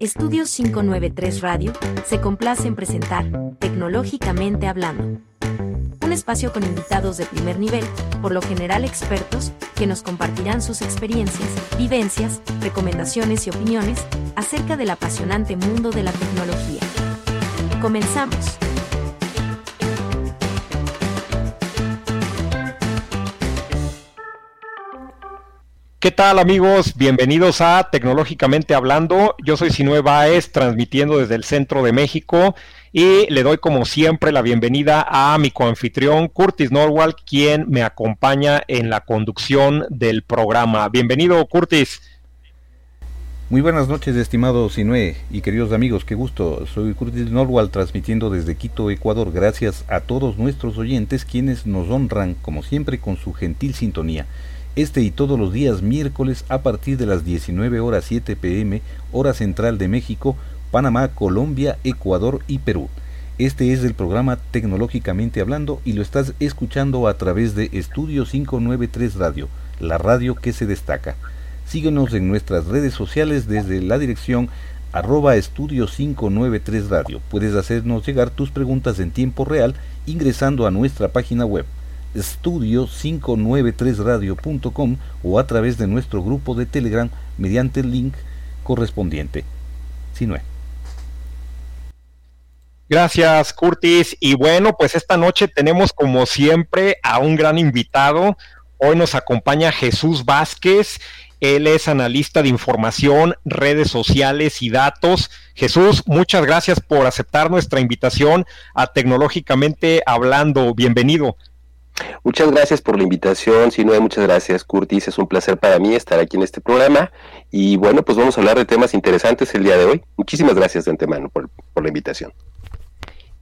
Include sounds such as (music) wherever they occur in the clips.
Estudios 593 Radio se complace en presentar Tecnológicamente Hablando. Un espacio con invitados de primer nivel, por lo general expertos, que nos compartirán sus experiencias, vivencias, recomendaciones y opiniones acerca del apasionante mundo de la tecnología. Comenzamos. ¿Qué tal amigos? Bienvenidos a Tecnológicamente Hablando. Yo soy Sinue Baez, transmitiendo desde el centro de México y le doy como siempre la bienvenida a mi coanfitrión Curtis Norwald, quien me acompaña en la conducción del programa. Bienvenido Curtis. Muy buenas noches, estimado Sinue y queridos amigos, qué gusto. Soy Curtis Norwald transmitiendo desde Quito, Ecuador. Gracias a todos nuestros oyentes quienes nos honran como siempre con su gentil sintonía este y todos los días miércoles a partir de las 19 horas 7 pm, hora central de México, Panamá, Colombia, Ecuador y Perú. Este es el programa Tecnológicamente Hablando y lo estás escuchando a través de Estudio 593 Radio, la radio que se destaca. Síguenos en nuestras redes sociales desde la dirección arroba estudio 593 radio. Puedes hacernos llegar tus preguntas en tiempo real ingresando a nuestra página web estudio593radio.com o a través de nuestro grupo de Telegram mediante el link correspondiente. Sinue. Gracias, Curtis. Y bueno, pues esta noche tenemos como siempre a un gran invitado. Hoy nos acompaña Jesús Vázquez. Él es analista de información, redes sociales y datos. Jesús, muchas gracias por aceptar nuestra invitación a Tecnológicamente Hablando. Bienvenido. Muchas gracias por la invitación, si no muchas gracias Curtis, es un placer para mí estar aquí en este programa y bueno, pues vamos a hablar de temas interesantes el día de hoy. Muchísimas gracias de antemano por, por la invitación.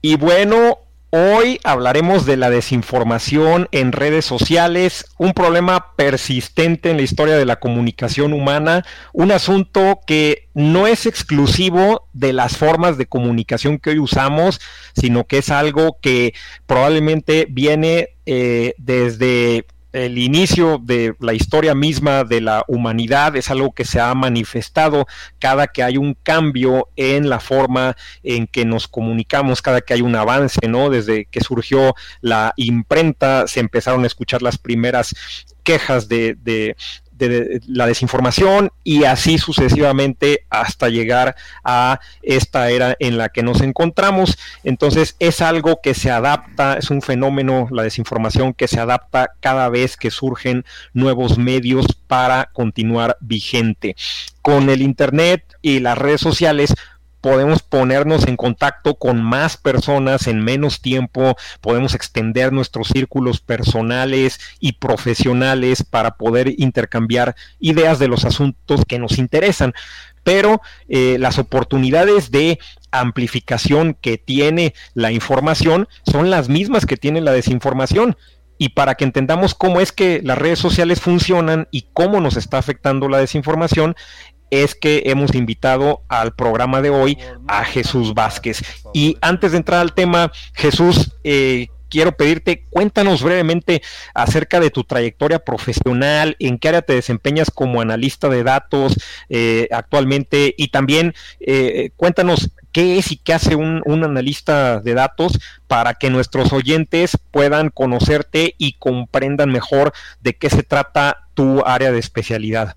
Y bueno, Hoy hablaremos de la desinformación en redes sociales, un problema persistente en la historia de la comunicación humana, un asunto que no es exclusivo de las formas de comunicación que hoy usamos, sino que es algo que probablemente viene eh, desde el inicio de la historia misma de la humanidad es algo que se ha manifestado cada que hay un cambio en la forma en que nos comunicamos, cada que hay un avance, ¿no? Desde que surgió la imprenta se empezaron a escuchar las primeras quejas de, de la desinformación y así sucesivamente hasta llegar a esta era en la que nos encontramos. Entonces es algo que se adapta, es un fenómeno, la desinformación, que se adapta cada vez que surgen nuevos medios para continuar vigente. Con el Internet y las redes sociales, podemos ponernos en contacto con más personas en menos tiempo, podemos extender nuestros círculos personales y profesionales para poder intercambiar ideas de los asuntos que nos interesan. Pero eh, las oportunidades de amplificación que tiene la información son las mismas que tiene la desinformación y para que entendamos cómo es que las redes sociales funcionan y cómo nos está afectando la desinformación, es que hemos invitado al programa de hoy a Jesús Vázquez. Y antes de entrar al tema, Jesús, eh, quiero pedirte, cuéntanos brevemente acerca de tu trayectoria profesional, en qué área te desempeñas como analista de datos eh, actualmente y también eh, cuéntanos qué es y qué hace un, un, analista de datos para que nuestros oyentes puedan conocerte y comprendan mejor de qué se trata tu área de especialidad.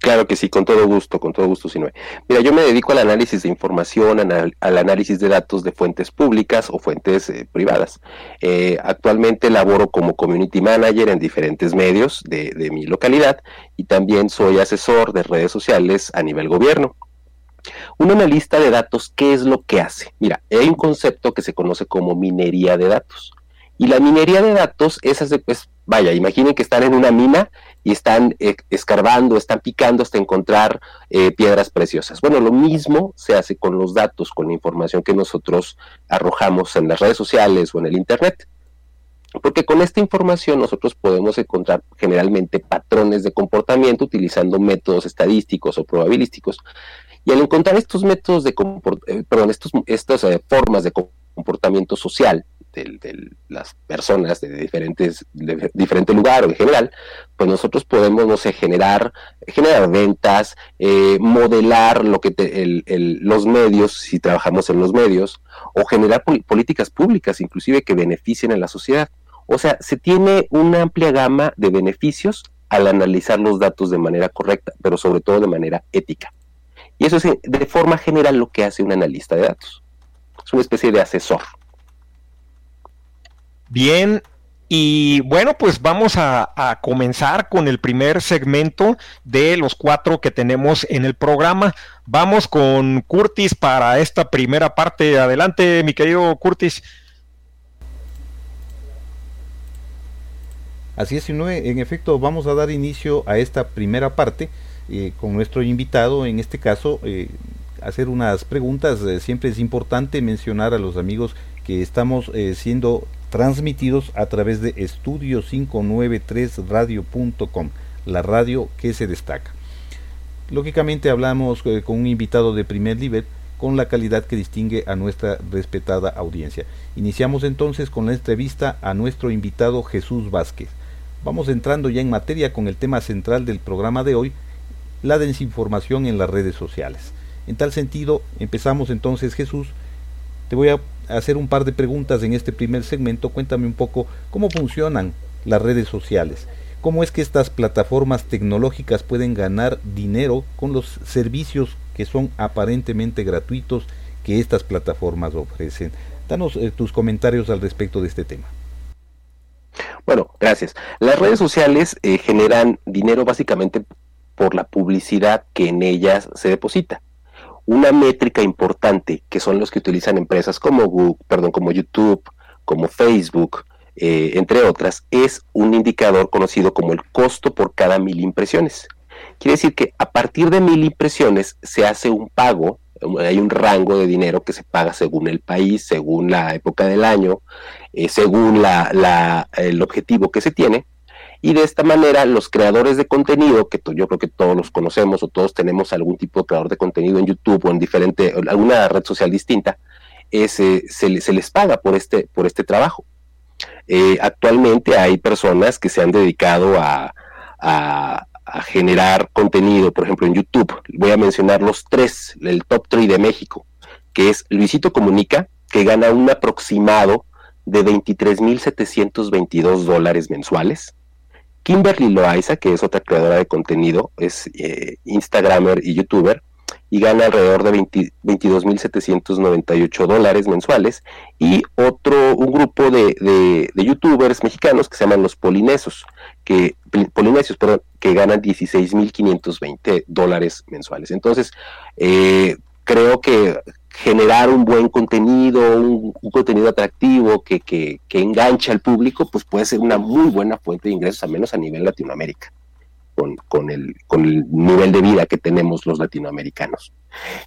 Claro que sí, con todo gusto, con todo gusto, Sinue. Mira, yo me dedico al análisis de información, al, análisis de datos de fuentes públicas o fuentes eh, privadas. Eh, actualmente laboro como community manager en diferentes medios de, de mi localidad y también soy asesor de redes sociales a nivel gobierno. Un analista de datos, ¿qué es lo que hace? Mira, hay un concepto que se conoce como minería de datos. Y la minería de datos es, pues, vaya, imaginen que están en una mina y están eh, escarbando, están picando hasta encontrar eh, piedras preciosas. Bueno, lo mismo se hace con los datos, con la información que nosotros arrojamos en las redes sociales o en el Internet. Porque con esta información nosotros podemos encontrar generalmente patrones de comportamiento utilizando métodos estadísticos o probabilísticos. Y al encontrar estos métodos de eh, perdón, estas formas de comportamiento social las personas de diferentes de diferente o en general, pues nosotros podemos, no sé, generar, generar ventas, eh, modelar lo que los medios, si trabajamos en los medios, o generar políticas públicas, inclusive que beneficien a la sociedad. O sea, se tiene una amplia gama de beneficios al analizar los datos de manera correcta, pero sobre todo de manera ética. Y eso es de forma general lo que hace un analista de datos. Es una especie de asesor. Bien, y bueno, pues vamos a, comenzar con el primer segmento de los cuatro que tenemos en el programa. Vamos con Curtis para esta primera parte. Adelante, mi querido Curtis. Así es, en efecto, vamos a dar inicio a esta primera parte eh, con nuestro invitado, en este caso, eh, hacer unas preguntas. Eh, siempre es importante mencionar a los amigos que estamos siendo transmitidos a través de estudio593radio.com, la radio que se destaca. Lógicamente hablamos con un invitado de primer nivel con la calidad que distingue a nuestra respetada audiencia. Iniciamos entonces con la entrevista a nuestro invitado Jesús Vázquez. Vamos entrando ya en materia con el tema central del programa de hoy, la desinformación en las redes sociales. En tal sentido, empezamos entonces Jesús. Te voy a hacer un par de preguntas en este primer segmento. Cuéntame un poco cómo funcionan las redes sociales. ¿Cómo es que estas plataformas tecnológicas pueden ganar dinero con los servicios que son aparentemente gratuitos que estas plataformas ofrecen? Danos eh, tus comentarios al respecto de este tema. Bueno, gracias. Las redes sociales eh, generan dinero básicamente por la publicidad que en ellas se deposita. Una métrica importante que son los que utilizan empresas como Google, perdón, como YouTube, como Facebook, eh, entre otras, es un indicador conocido como el costo por cada mil impresiones. Quiere decir que a partir de mil impresiones se hace un pago hay un rango de dinero que se paga según el país, según la época del año, eh, según la, el objetivo que se tiene. Y de esta manera los creadores de contenido, que yo creo que todos los conocemos o todos tenemos algún tipo de creador de contenido en YouTube o en diferente, alguna red social distinta, eh, se, les paga por este, por este trabajo. Eh, actualmente hay personas que se han dedicado a, a generar contenido, por ejemplo en YouTube. Voy a mencionar los tres, el top 3 de México, que es Luisito Comunica, que gana un aproximado de 23.722 dólares mensuales. Kimberly Loaiza, que es otra creadora de contenido, es eh, Instagramer y YouTuber, y gana alrededor de 22.798 dólares mensuales. Y otro, un grupo de, youtubers mexicanos que se llaman los polinesos, que, polinesios, perdón, que ganan 16.520 dólares mensuales. Entonces, eh, creo que generar un buen contenido, un, contenido atractivo que, que, que, engancha al público, pues puede ser una muy buena fuente de ingresos, al menos a nivel Latinoamérica, con, con, el, con el nivel de vida que tenemos los latinoamericanos.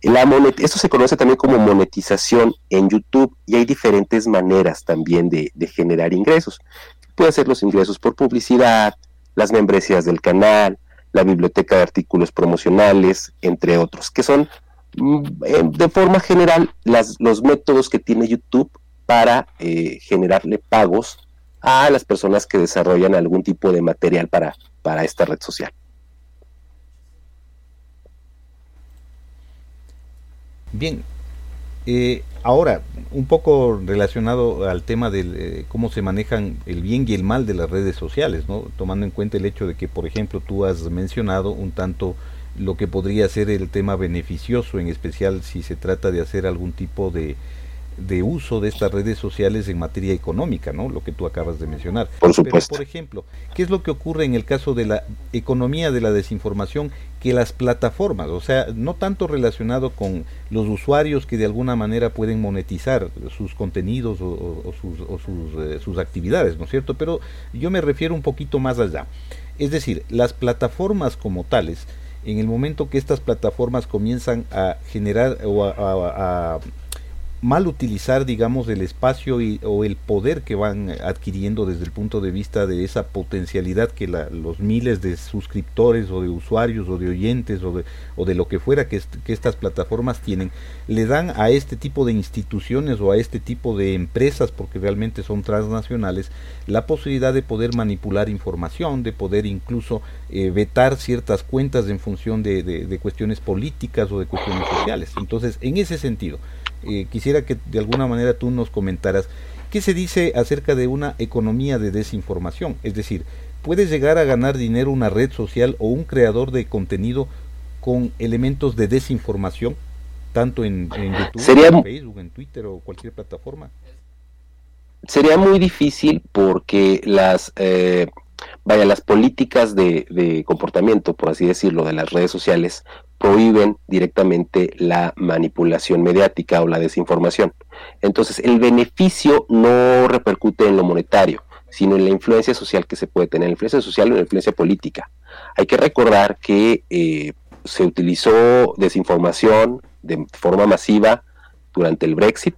La esto se conoce también como monetización en YouTube y hay diferentes maneras también de, de generar ingresos. Puede ser los ingresos por publicidad, las membresías del canal, la biblioteca de artículos promocionales, entre otros, que son de forma general los métodos que tiene YouTube para eh, generarle pagos a las personas que desarrollan algún tipo de material para, para esta red social. Bien, eh, ahora, un poco relacionado al tema de eh, cómo se manejan el bien y el mal de las redes sociales, tomando en cuenta el hecho de que, por ejemplo, tú has mencionado un tanto lo que podría ser el tema beneficioso, en especial si se trata de hacer algún tipo de, de uso de estas redes sociales en materia económica, ¿no? Lo que tú acabas de mencionar. Por supuesto. Pero, por ejemplo, ¿qué es lo que ocurre en el caso de la economía de la desinformación? Que las plataformas, o sea, no tanto relacionado con los usuarios que de alguna manera pueden monetizar sus contenidos o, sus, eh, sus actividades, ¿no es cierto? Pero yo me refiero un poquito más allá. Es decir, las plataformas como tales, en el momento que estas plataformas comienzan a generar o a, mal utilizar, digamos, el espacio y, o el poder que van adquiriendo desde el punto de vista de esa potencialidad que los miles de suscriptores o de usuarios o de oyentes o de, o de lo que fuera que, que, estas plataformas tienen, le dan a este tipo de instituciones o a este tipo de empresas, porque realmente son transnacionales, la posibilidad de poder manipular información, de poder incluso eh, vetar ciertas cuentas en función de, de cuestiones políticas o de cuestiones sociales. Entonces, en ese sentido, eh, quisiera que de alguna manera tú nos comentaras qué se dice acerca de una economía de desinformación. Es decir, ¿puede llegar a ganar dinero una red social o un creador de contenido con elementos de desinformación, tanto en, YouTube, en Facebook, en Twitter o cualquier plataforma? Sería muy difícil porque las eh, vaya, las políticas de, comportamiento, por así decirlo, de las redes sociales prohíben directamente la manipulación mediática o la desinformación. Entonces, el beneficio no repercute en lo monetario, sino en la influencia social que se puede tener, la influencia social o la influencia política. Hay que recordar que eh, se utilizó desinformación de forma masiva durante el Brexit,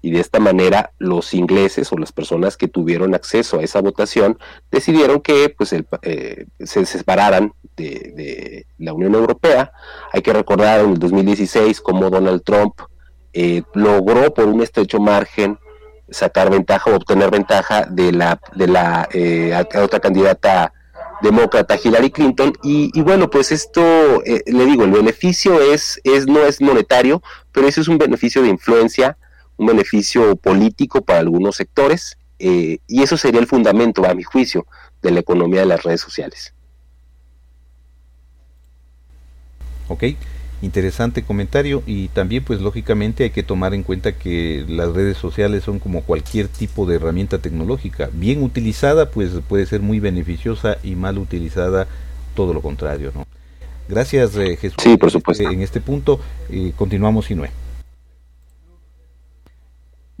y de esta manera los ingleses o las personas que tuvieron acceso a esa votación decidieron que pues eh, se separaran de, la Unión Europea. Hay que recordar en el 2016 cómo Donald Trump eh, logró por un estrecho margen sacar ventaja o obtener ventaja de la de la eh, otra candidata demócrata Hillary Clinton y, bueno pues esto le digo el beneficio es es no es monetario pero eso es un beneficio de influencia un beneficio político para algunos sectores eh, y eso sería el fundamento, a mi juicio, de la economía de las redes sociales. Ok, interesante comentario y también pues lógicamente hay que tomar en cuenta que las redes sociales son como cualquier tipo de herramienta tecnológica. Bien utilizada pues puede ser muy beneficiosa y mal utilizada todo lo contrario, ¿no? Gracias eh, Jesús. Sí, por supuesto. En este punto eh, continuamos no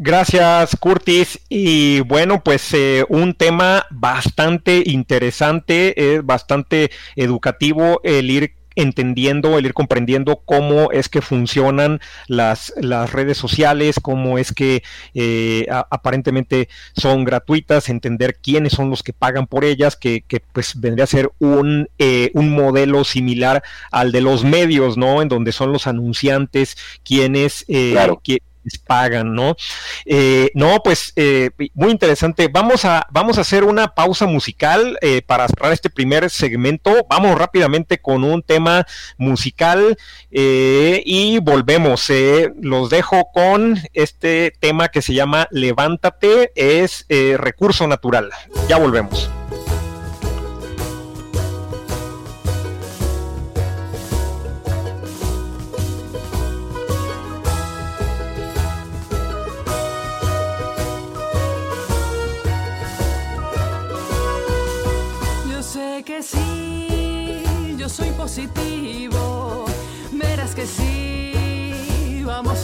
Gracias, Curtis. Y bueno, pues eh, un tema bastante interesante, es bastante educativo el ir entendiendo, el ir comprendiendo cómo es que funcionan las, las redes sociales, cómo es que eh, aparentemente son gratuitas, entender quiénes son los que pagan por ellas, que, que pues vendría a ser un, eh, un modelo similar al de los medios, ¿no? En donde son los anunciantes quienes, pagan, ¿no? Eh, no, pues eh, muy interesante. Vamos a, vamos a hacer una pausa musical eh, para cerrar este primer segmento. Vamos rápidamente con un tema musical y volvemos. los dejo con este tema que se llama Levántate, es recurso natural. Ya volvemos.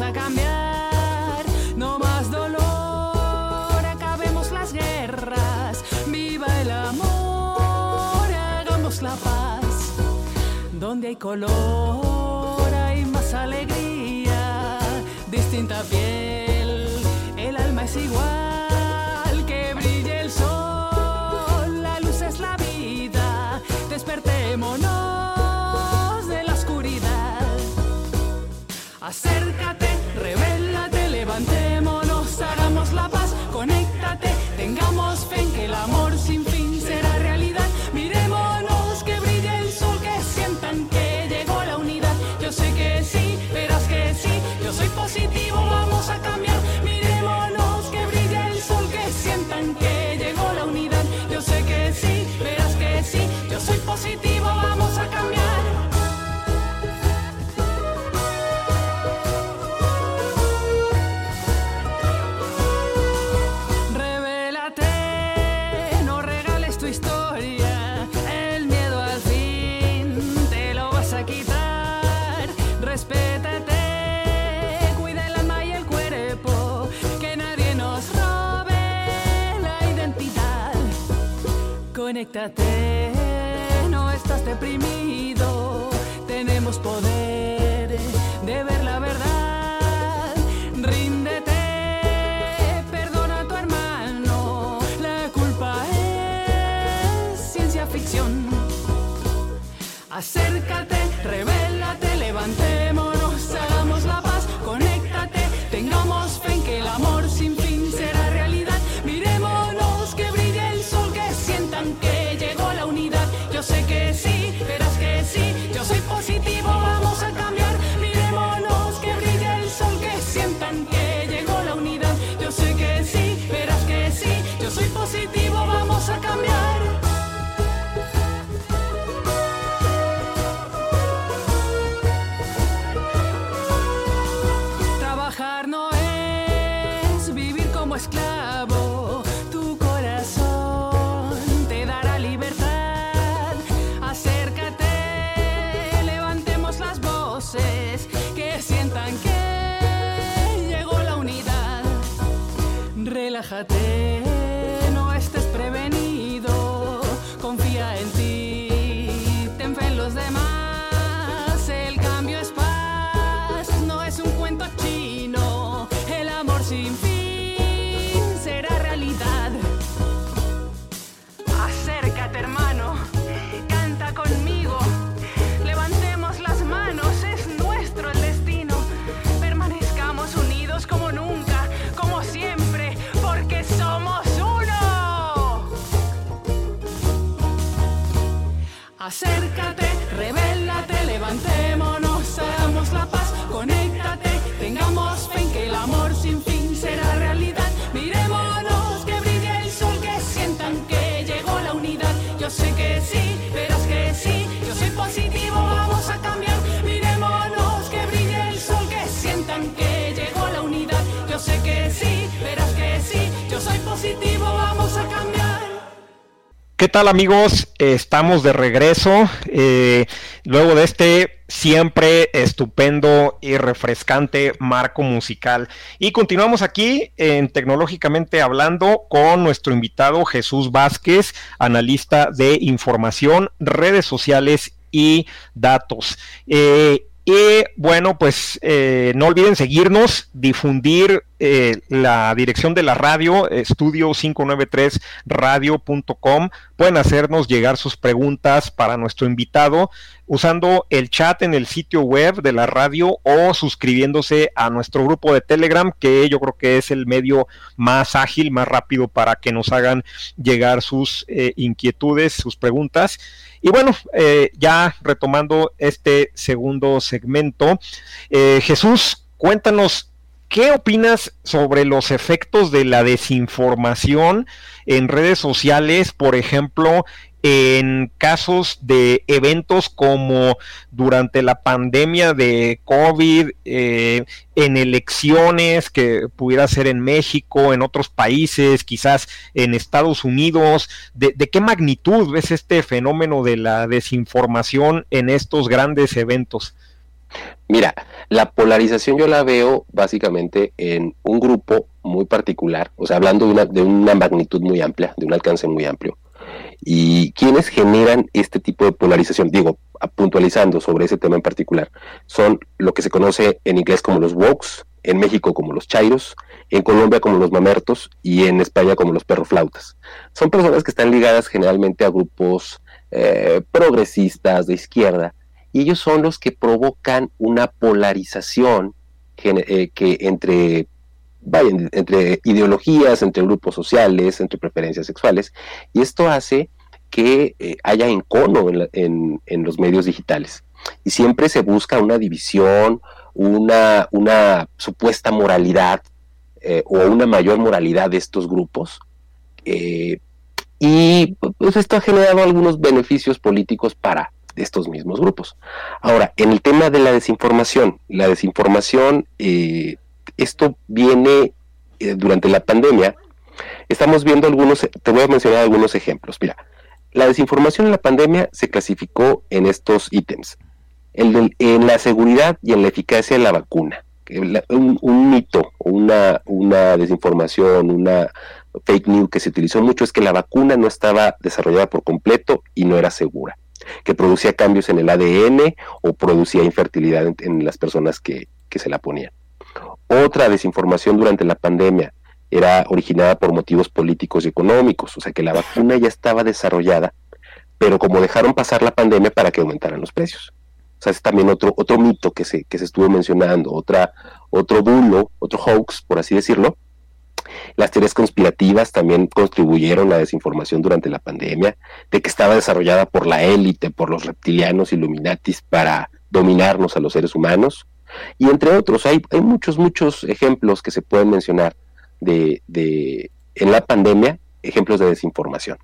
A cambiar, no más dolor, acabemos las guerras, viva el amor, hagamos la paz, donde hay color hay más alegría, distinta piel, el alma es igual. Acércate, revélate, No estás deprimido, tenemos poder de ver la verdad. Ríndete, perdona a tu hermano, la culpa es ciencia ficción. Acércate, revélate, levantemos. Cambiar. Revélate, tal amigos? Estamos de regreso. eh, luego de este siempre estupendo y refrescante marco musical. Y continuamos aquí en Tecnológicamente Hablando con nuestro invitado Jesús Vázquez, analista de información, redes sociales y datos. Eh, y bueno, pues eh, no olviden seguirnos, difundir eh, la dirección de la radio, estudio 593radio.com. Pueden hacernos llegar sus preguntas para nuestro invitado usando el chat en el sitio web de la radio o suscribiéndose a nuestro grupo de Telegram, que yo creo que es el medio más ágil, más rápido para que nos hagan llegar sus eh, inquietudes, sus preguntas. Y bueno, eh, ya retomando este segundo segmento, eh, Jesús, cuéntanos, ¿qué opinas sobre los efectos de la desinformación en redes sociales, por ejemplo, en casos de eventos como durante la pandemia de COVID, eh, en elecciones que pudiera ser en México, en otros países, quizás en Estados Unidos, de, de, qué magnitud ves este fenómeno de la desinformación en estos grandes eventos? Mira, la polarización yo la veo básicamente en un grupo muy particular, o sea, hablando de una, de una magnitud muy amplia, de un alcance muy amplio y quienes generan este tipo de polarización, digo, puntualizando sobre ese tema en particular, son lo que se conoce en inglés como los wokes, en México como los chairos, en Colombia como los mamertos y en España como los perroflautas. Son personas que están ligadas generalmente a grupos eh, progresistas de izquierda y ellos son los que provocan una polarización eh, que entre vaya, entre ideologías, entre grupos sociales, entre preferencias sexuales, y esto hace que eh, haya encono en, en, los medios digitales. Y siempre se busca una división, una, una supuesta moralidad eh, o una mayor moralidad de estos grupos. Eh, y pues esto ha generado algunos beneficios políticos para estos mismos grupos. Ahora, en el tema de la desinformación, la desinformación esto viene eh, durante la pandemia. Estamos viendo algunos, te voy a mencionar algunos ejemplos. Mira, la desinformación en la pandemia se clasificó en estos ítems. En, en la seguridad y en la eficacia de la vacuna. Un, mito, una, una desinformación, una fake news que se utilizó mucho es que la vacuna no estaba desarrollada por completo y no era segura, que producía cambios en el ADN o producía infertilidad en, en las personas que, que se la ponían. Otra desinformación durante la pandemia era originada por motivos políticos y económicos, o sea que la vacuna ya estaba desarrollada pero como dejaron pasar la pandemia para que aumentaran los precios. O sea, es también otro, otro mito que se, que se estuvo mencionando, otra, otro bulo, otro hoax, por así decirlo. Las teorías conspirativas también contribuyeron a la desinformación durante la pandemia, de que estaba desarrollada por la élite, por los reptilianos illuminatis para dominarnos a los seres humanos. Y entre otros, hay, hay muchos, muchos ejemplos que se pueden mencionar de, de, en la pandemia, ejemplos de desinformación.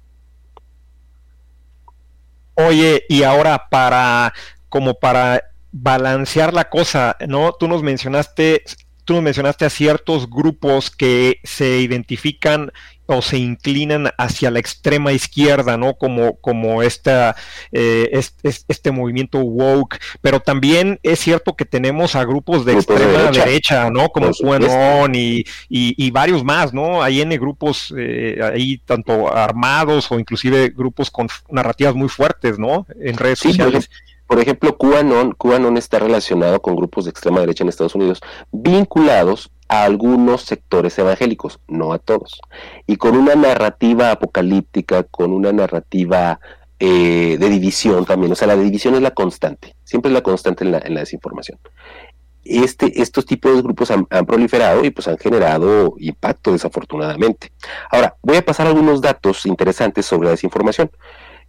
Oye, y ahora para, como para balancear la cosa, ¿no? Tú nos mencionaste, tú nos mencionaste a ciertos grupos que se identifican o se inclinan hacia la extrema izquierda, ¿no? Como, como esta, eh, este, este, movimiento woke, pero también es cierto que tenemos a grupos de extrema derecha. ¿no? Como QAnon y, y, varios más, ¿no? Hay N grupos eh, ahí, tanto armados o inclusive grupos con narrativas muy fuertes, ¿no? En redes sociales. Por ejemplo, QAnon, QAnon está relacionado con grupos de extrema derecha en Estados Unidos, vinculados a algunos sectores evangélicos, no a todos, y con una narrativa apocalíptica, con una narrativa eh, de división también, o sea, la división es la constante, siempre es la constante en la, desinformación. Este, estos tipos de grupos han, han, proliferado y pues han generado impacto desafortunadamente. Ahora, voy a pasar algunos datos interesantes sobre la desinformación.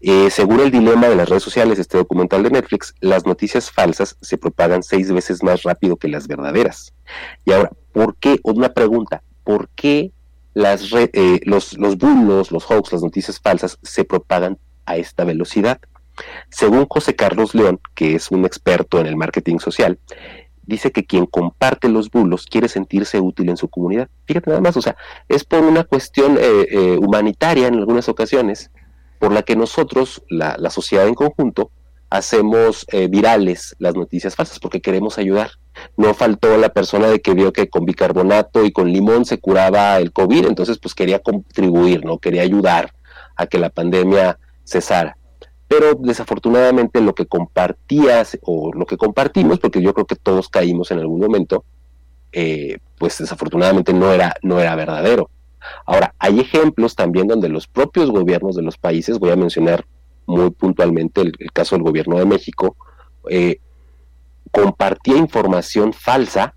Eh, según el dilema de las redes sociales, este documental de Netflix, las noticias falsas se propagan seis veces más rápido que las verdaderas. Y ahora, ¿por qué? Una pregunta, ¿por qué las eh, los, los bulos, los hoax, las noticias falsas se propagan a esta velocidad? Según José Carlos León, que es un experto en el marketing social, dice que quien comparte los bulos quiere sentirse útil en su comunidad. Fíjate nada más, o sea, es por una cuestión eh, humanitaria en algunas ocasiones por la que nosotros, la, sociedad en conjunto, hacemos eh, virales las noticias falsas porque queremos ayudar. No faltó la persona de que vio que con bicarbonato y con limón se curaba el COVID, entonces pues quería contribuir, ¿no? Quería ayudar a que la pandemia cesara. Pero desafortunadamente lo que compartías o lo que compartimos, porque yo creo que todos caímos en algún momento, eh, pues desafortunadamente no era, no era verdadero. Ahora, hay ejemplos también donde los propios gobiernos de los países, voy a mencionar muy puntualmente el, caso del gobierno de México, eh, compartía información falsa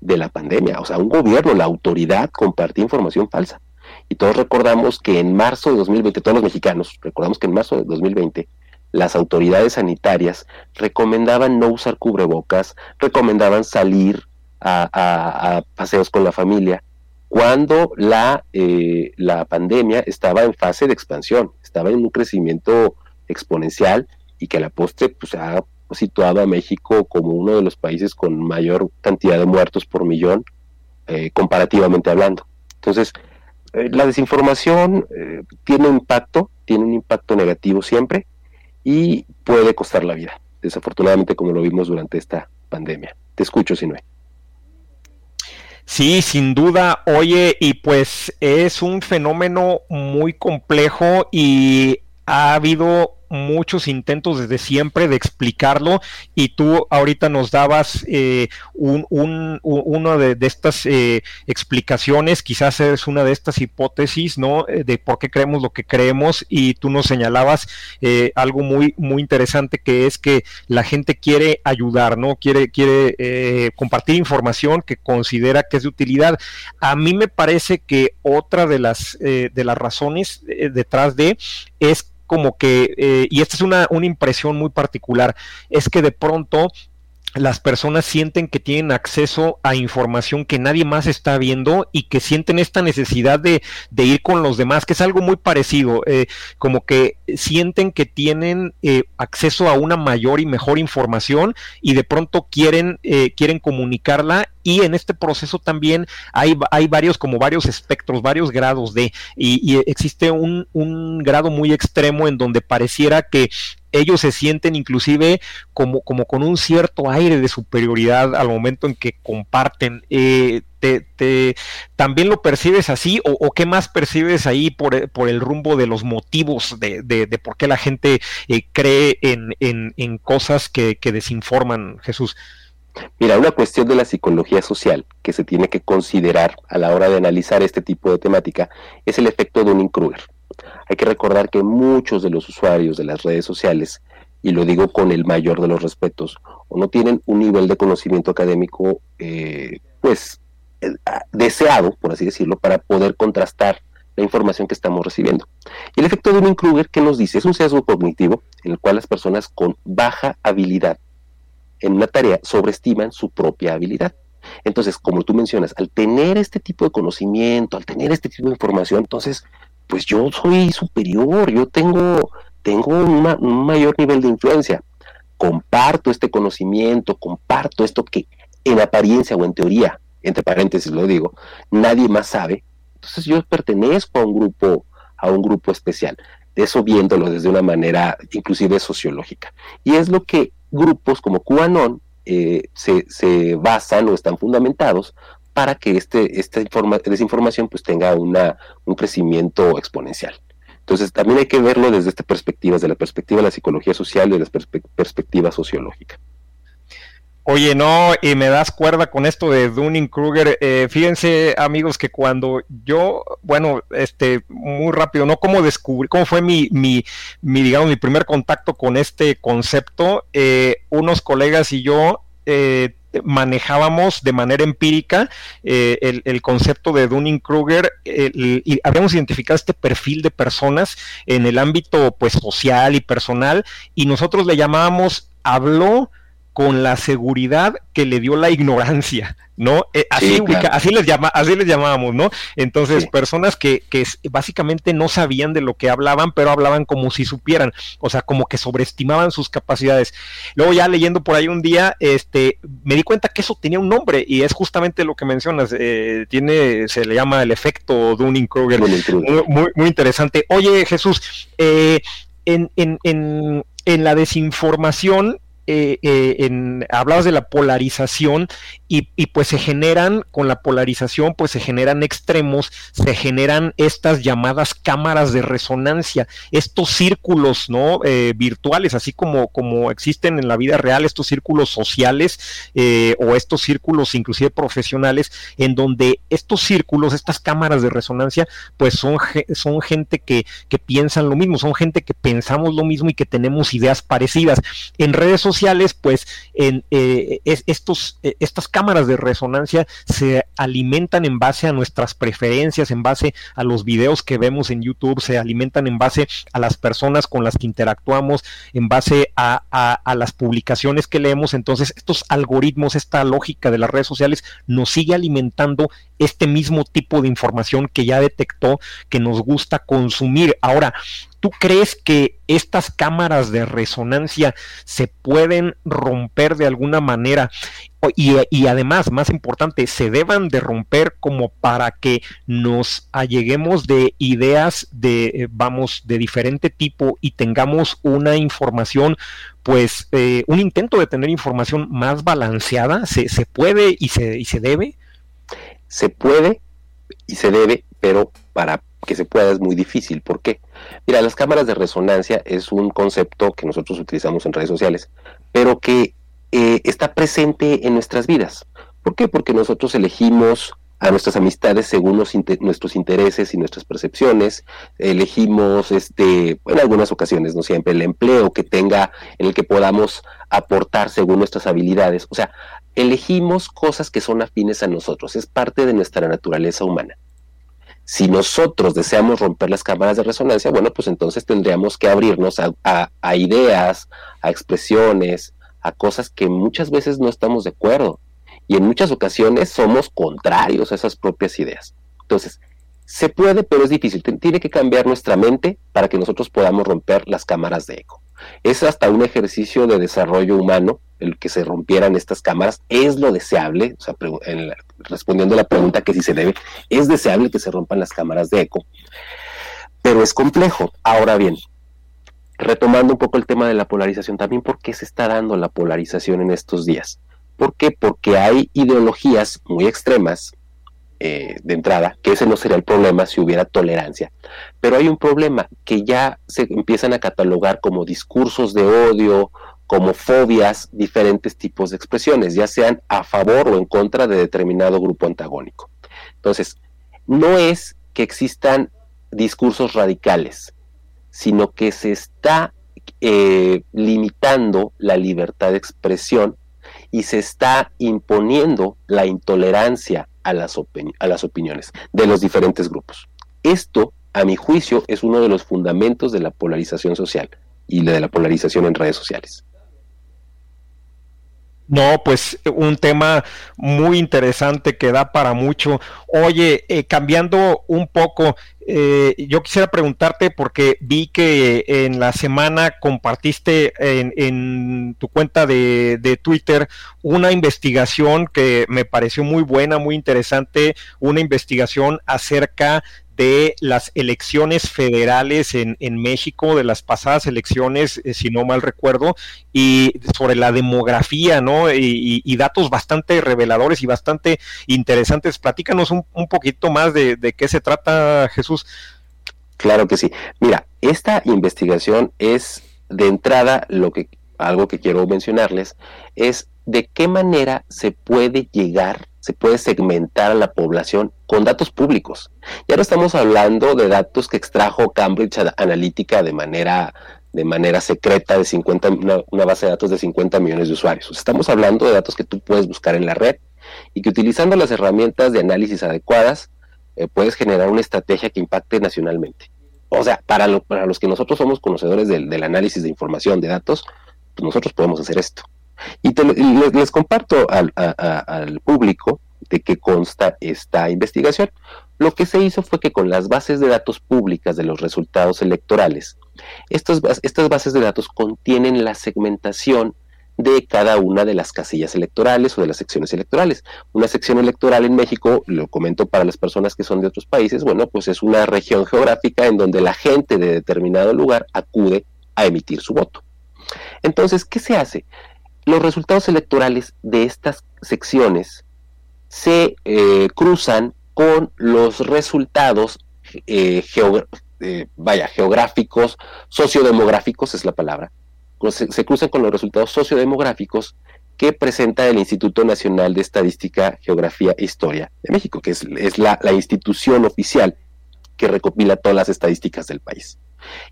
de la pandemia. O sea, un gobierno, la autoridad compartía información falsa. Y todos recordamos que en marzo de 2020, todos los mexicanos, recordamos que en marzo de 2020, las autoridades sanitarias recomendaban no usar cubrebocas, recomendaban salir a paseos con la familia, cuando la, eh, la pandemia estaba en fase de expansión, estaba en un crecimiento exponencial y que a la postre pues, ha situado a México como uno de los países con mayor cantidad de muertos por millón, eh, comparativamente hablando. Entonces, eh, la desinformación tiene un impacto, tiene un impacto negativo siempre y puede costar la vida, desafortunadamente como lo vimos durante esta pandemia. Te escucho, Sinue. Sí, sin duda. Oye, y pues es un fenómeno muy complejo y ha habido muchos intentos desde siempre de explicarlo y tú ahorita nos dabas eh, un, una de, estas eh, explicaciones, quizás es una de estas hipótesis, ¿no? Eh, de por qué creemos lo que creemos y tú nos señalabas algo muy, muy interesante que es que la gente quiere ayudar, ¿no? Quiere, quiere compartir información que considera que es de utilidad. A mí me parece que otra de las, de las razones detrás de es como que, eh, y esta es una, una impresión muy particular, es que de pronto las personas sienten que tienen acceso a información que nadie más está viendo y que sienten esta necesidad de, ir con los demás, que es algo muy parecido, eh, como que sienten que tienen eh, acceso a una mayor y mejor información y de pronto quieren, quieren comunicarla y en este proceso también hay, hay varios, como varios espectros, varios grados de, y, y existe un, un grado muy extremo en donde pareciera que ellos se sienten inclusive como, como con un cierto aire de superioridad al momento en que comparten. Eh, te, ¿También lo percibes así o, qué más percibes ahí por, el rumbo de los motivos de, de, por qué la gente eh, cree en, en, cosas que, que desinforman, Jesús? Mira, una cuestión de la psicología social que se tiene que considerar a la hora de analizar este tipo de temática es el efecto de un Kruger. Hay que recordar que muchos de los usuarios de las redes sociales, y lo digo con el mayor de los respetos, o no tienen un nivel de conocimiento académico, eh, pues, ah, deseado, por así decirlo, para poder contrastar la información que estamos recibiendo. Y el efecto de Dunning-Kruger, que nos dice? Es un sesgo cognitivo en el cual las personas con baja habilidad en una tarea sobreestiman su propia habilidad. Entonces, como tú mencionas, al tener este tipo de conocimiento, al tener este tipo de información, entonces, pues yo soy superior, yo tengo, tengo un mayor nivel de influencia. Comparto este conocimiento, comparto esto que en apariencia o en teoría, entre paréntesis lo digo, nadie más sabe. Entonces yo pertenezco a un grupo, a un grupo especial. De eso viéndolo desde una manera inclusive sociológica. Y es lo que grupos como QAnon eh, se, basan o están fundamentados para que este, esta desinformación pues tenga una, un crecimiento exponencial. Entonces también hay que verlo desde esta perspectiva, desde la perspectiva de la psicología social y de la perspectiva sociológica. Oye, no, y me das cuerda con esto de Dunning Kruger. Eh, fíjense, amigos, que cuando yo, bueno, este, muy rápido, ¿no? ¿Cómo descubrí, cómo fue mi, mi, mi digamos, mi primer contacto con este concepto? Eh, unos colegas y yo eh, manejábamos de manera empírica el, el, concepto de Dunning-Kruger y habíamos identificado este perfil de personas en el ámbito pues social y personal y nosotros le llamábamos habló con la seguridad que le dio la ignorancia, ¿no? Eh, así, así, les llama, así les llamábamos, ¿no? Entonces, personas que, que, básicamente no sabían de lo que hablaban, pero hablaban como si supieran, o sea, como que sobreestimaban sus capacidades. Luego ya leyendo por ahí un día, este, me di cuenta que eso tenía un nombre y es justamente lo que mencionas, eh, tiene, se le llama el efecto Dunning-Kruger, muy, muy, interesante. Oye, Jesús, eh, en, en, en, en la desinformación, eh, eh, hablabas de la polarización y, pues se generan, con la polarización, pues se generan extremos, se generan estas llamadas cámaras de resonancia, estos círculos, ¿no? Eh, virtuales, así como, como existen en la vida real, estos círculos sociales o estos círculos inclusive profesionales, en donde estos círculos, estas cámaras de resonancia, pues son, son gente que, que piensan lo mismo, son gente que pensamos lo mismo y que tenemos ideas parecidas. En redes sociales, pues en eh, estos, eh, estas cámaras de resonancia se alimentan en base a nuestras preferencias, en base a los videos que vemos en YouTube, se alimentan en base a las personas con las que interactuamos, en base a las publicaciones que leemos. Entonces, estos algoritmos, esta lógica de las redes sociales nos sigue alimentando este mismo tipo de información que ya detectó que nos gusta consumir. Ahora, ¿Tú crees que estas cámaras de resonancia se pueden romper de alguna manera? Y, además, más importante, se deban de romper como para que nos alleguemos de ideas de, eh, vamos, de diferente tipo y tengamos una información, pues, eh, un intento de tener información más balanceada. ¿Se, se puede y se, y se debe? Se puede y se debe, pero para que se pueda es muy difícil. ¿Por qué? Mira, las cámaras de resonancia es un concepto que nosotros utilizamos en redes sociales, pero que eh, está presente en nuestras vidas. ¿Por qué? Porque nosotros elegimos a nuestras amistades según nuestros intereses y nuestras percepciones, elegimos este, en algunas ocasiones, no siempre, el empleo que tenga, en el que podamos aportar según nuestras habilidades. O sea, elegimos cosas que son afines a nosotros, es parte de nuestra naturaleza humana. Si nosotros deseamos romper las cámaras de resonancia, bueno, pues entonces tendríamos que abrirnos a, ideas, a expresiones, a cosas que muchas veces no estamos de acuerdo. Y en muchas ocasiones somos contrarios a esas propias ideas. Entonces, se puede, pero es difícil. Tiene que cambiar nuestra mente para que nosotros podamos romper las cámaras de eco. Es hasta un ejercicio de desarrollo humano el que se rompieran estas cámaras. Es lo deseable, respondiendo a la pregunta que si se debe, es deseable que se rompan las cámaras de eco, pero es complejo. Ahora bien, retomando un poco el tema de la polarización, también por qué se está dando la polarización en estos días. ¿Por qué? Porque hay ideologías muy extremas eh, de entrada, que ese no sería el problema si hubiera tolerancia. Pero hay un problema que ya se empiezan a catalogar como discursos de odio, como fobias, diferentes tipos de expresiones, ya sean a favor o en contra de determinado grupo antagónico. Entonces, no es que existan discursos radicales, sino que se está eh, limitando la libertad de expresión y se está imponiendo la intolerancia a las, a las opiniones de los diferentes grupos. Esto, a mi juicio, es uno de los fundamentos de la polarización social y de la polarización en redes sociales. No, pues un tema muy interesante que da para mucho. Oye, eh, cambiando un poco, eh, yo quisiera preguntarte porque vi que en la semana compartiste en, tu cuenta de, de, Twitter una investigación que me pareció muy buena, muy interesante, una investigación acerca de las elecciones federales en, México, de las pasadas elecciones, eh, si no mal recuerdo, y sobre la demografía, ¿no? Y, datos bastante reveladores y bastante interesantes. Platícanos un, poquito más de, de qué se trata, Jesús. Claro que sí. Mira, esta investigación es de entrada lo que algo que quiero mencionarles es de qué manera se puede llegar se puede segmentar a la población con datos públicos. Ya no estamos hablando de datos que extrajo Cambridge Analytica de manera, de manera secreta de 50, una, base de datos de 50 millones de usuarios. Estamos hablando de datos que tú puedes buscar en la red y que utilizando las herramientas de análisis adecuadas eh, puedes generar una estrategia que impacte nacionalmente. O sea, para, para los que nosotros somos conocedores del, análisis de información, de datos, pues nosotros podemos hacer esto. Y, les, comparto al, público de qué consta esta investigación. Lo que se hizo fue que con las bases de datos públicas de los resultados electorales, estas, estas bases de datos contienen la segmentación de cada una de las casillas electorales o de las secciones electorales. Una sección electoral en México, lo comento para las personas que son de otros países, bueno, pues es una región geográfica en donde la gente de determinado lugar acude a emitir su voto. Entonces, ¿qué se hace? Los resultados electorales de estas secciones se eh, cruzan con los resultados eh, eh, vaya, geográficos, sociodemográficos es la palabra, se, cruzan con los resultados sociodemográficos que presenta el Instituto Nacional de Estadística, Geografía e Historia de México, que es, la, la institución oficial que recopila todas las estadísticas del país.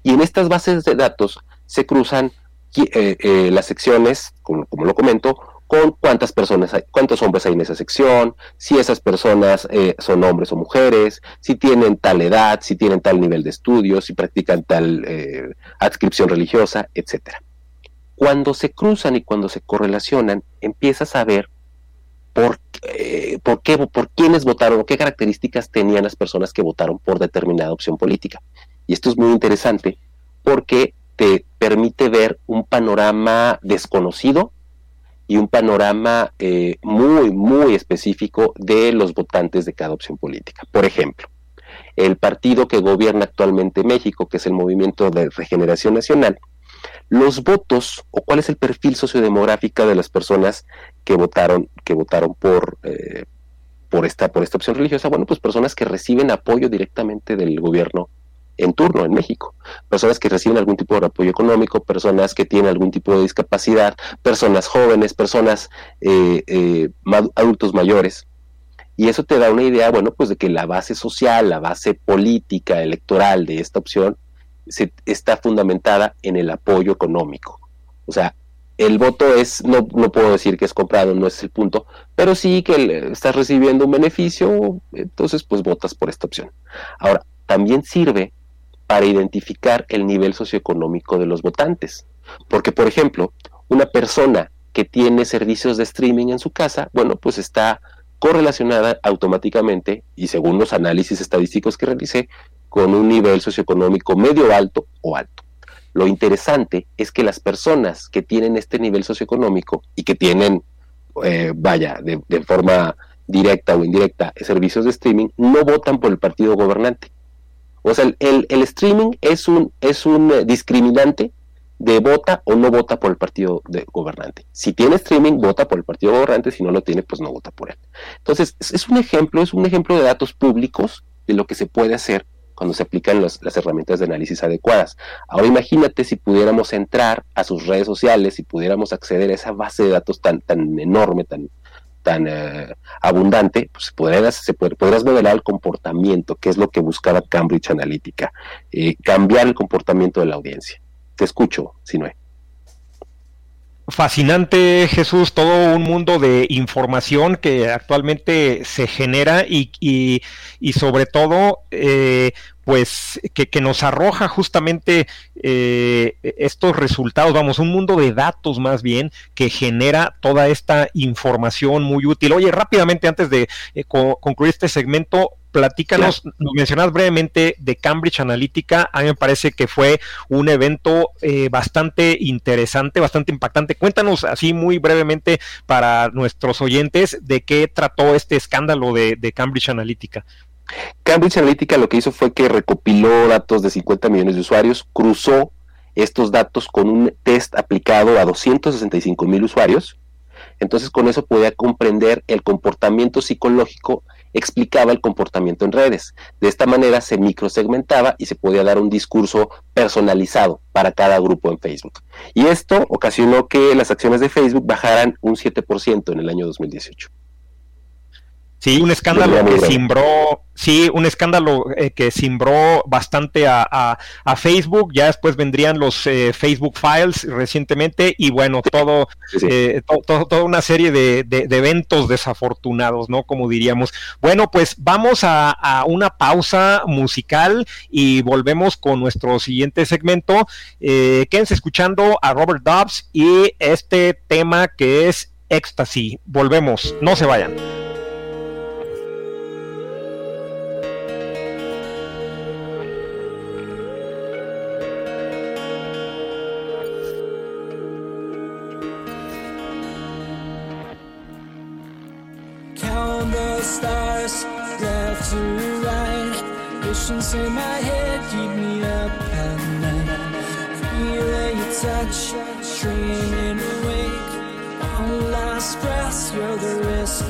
Y en estas bases de datos se cruzan eh, eh, las secciones, como, lo comento, con cuántas personas hay, cuántos hombres hay en esa sección, si esas personas eh, son hombres o mujeres, si tienen tal edad, si tienen tal nivel de estudios, si practican tal adscripción religiosa, etcétera. Cuando se cruzan y cuando se correlacionan, empiezas a ver por, por qué, por quiénes votaron o qué características tenían las personas que votaron por determinada opción política. Y esto es muy interesante porque te permite ver un panorama desconocido y un panorama eh, muy, muy específico de los votantes de cada opción política. Por ejemplo, el partido que gobierna actualmente México, que es el Movimiento de Regeneración Nacional, los votos o cuál es el perfil sociodemográfico de las personas que votaron, que votaron por, eh, por, esta, por esta opción religiosa, bueno, pues personas que reciben apoyo directamente del gobierno en turno en México. Personas que reciben algún tipo de apoyo económico, personas que tienen algún tipo de discapacidad, personas jóvenes, personas eh, eh, adultos mayores. Y eso te da una idea, bueno, pues de que la base social, la base política, electoral de esta opción se, está fundamentada en el apoyo económico. O sea, el voto es, no, no puedo decir que es comprado, no es el punto, pero sí que estás recibiendo un beneficio, entonces pues votas por esta opción. Ahora, también sirve para identificar el nivel socioeconómico de los votantes. Porque, por ejemplo, una persona que tiene servicios de streaming en su casa, bueno, pues está correlacionada automáticamente y según los análisis estadísticos que realicé, con un nivel socioeconómico medio alto o alto. Lo interesante es que las personas que tienen este nivel socioeconómico y que tienen, eh, vaya, de, de forma directa o indirecta servicios de streaming, no votan por el partido gobernante. O sea, el, streaming es un, es un eh, discriminante de vota o no vota por el partido de gobernante. Si tiene streaming, vota por el partido gobernante, si no lo tiene, pues no vota por él. Entonces, es, un ejemplo, es un ejemplo de datos públicos de lo que se puede hacer cuando se aplican las herramientas de análisis adecuadas. Ahora imagínate si pudiéramos entrar a sus redes sociales, si pudiéramos acceder a esa base de datos tan, tan enorme, tan, tan eh, abundante, pues podrás, se podrás modelar el comportamiento, que es lo que buscaba Cambridge Analytica, eh, cambiar el comportamiento de la audiencia. Te escucho, Sinue. Fascinante, Jesús, todo un mundo de información que actualmente se genera y, y, sobre todo, eh, pues, que, que, nos arroja justamente eh, estos resultados, vamos, un mundo de datos más bien que genera toda esta información muy útil. Oye, rápidamente, antes de eh, concluir este segmento, platícanos, nos mencionas brevemente de Cambridge Analytica, a mí me parece que fue un evento eh, bastante interesante, bastante impactante. Cuéntanos así muy brevemente para nuestros oyentes de qué trató este escándalo de, de Cambridge Analytica. Cambridge Analytica lo que hizo fue que recopiló datos de 50 millones de usuarios, cruzó estos datos con un test aplicado a 265 mil usuarios. Entonces con eso podía comprender el comportamiento psicológico explicaba el comportamiento en redes. De esta manera se microsegmentaba y se podía dar un discurso personalizado para cada grupo en Facebook. Y esto ocasionó que las acciones de Facebook bajaran un 7% en el año 2018. Sí, un escándalo que cimbró, sí, un escándalo eh, que cimbró bastante a, Facebook. Ya después vendrían los eh, Facebook Files recientemente y bueno, todo, eh, toda una serie de, eventos desafortunados, ¿no? Como diríamos. Bueno, pues vamos a, a, una pausa musical y volvemos con nuestro siguiente segmento. quédense escuchando a Robert Dobbs y este tema que es Ecstasy. Volvemos, no se vayan. Visions in my head keep me up at night. Feeling your touch, dreaming awake. One last breath, you're the risk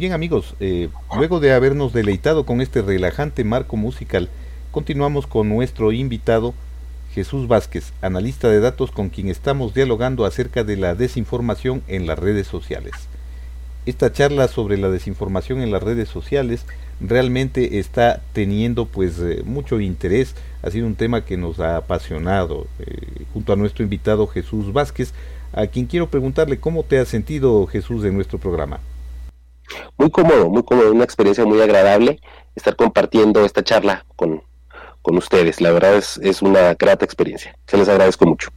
bien amigos, eh, luego de habernos deleitado con este relajante marco musical, continuamos con nuestro invitado Jesús Vázquez, analista de datos con quien estamos dialogando acerca de la desinformación en las redes sociales. Esta charla sobre la desinformación en las redes sociales realmente está teniendo pues eh, mucho interés, ha sido un tema que nos ha apasionado eh, junto a nuestro invitado Jesús Vázquez, a quien quiero preguntarle cómo te has sentido Jesús en nuestro programa. Muy cómodo, muy cómodo, una experiencia muy agradable estar compartiendo esta charla con, con ustedes. La verdad es, es una grata experiencia. Se les agradezco mucho.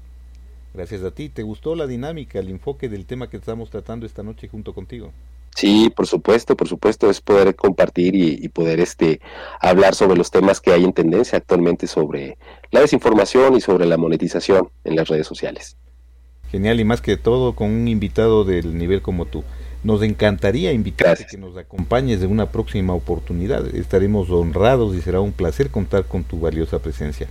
Gracias a ti. ¿Te gustó la dinámica, el enfoque del tema que estamos tratando esta noche junto contigo? Sí, por supuesto, por supuesto, es poder compartir y, y, poder este hablar sobre los temas que hay en tendencia actualmente sobre la desinformación y sobre la monetización en las redes sociales. Genial y más que todo con un invitado del nivel como tú. Nos encantaría invitarte a que nos acompañes en una próxima oportunidad. Estaremos honrados y será un placer contar con tu valiosa presencia.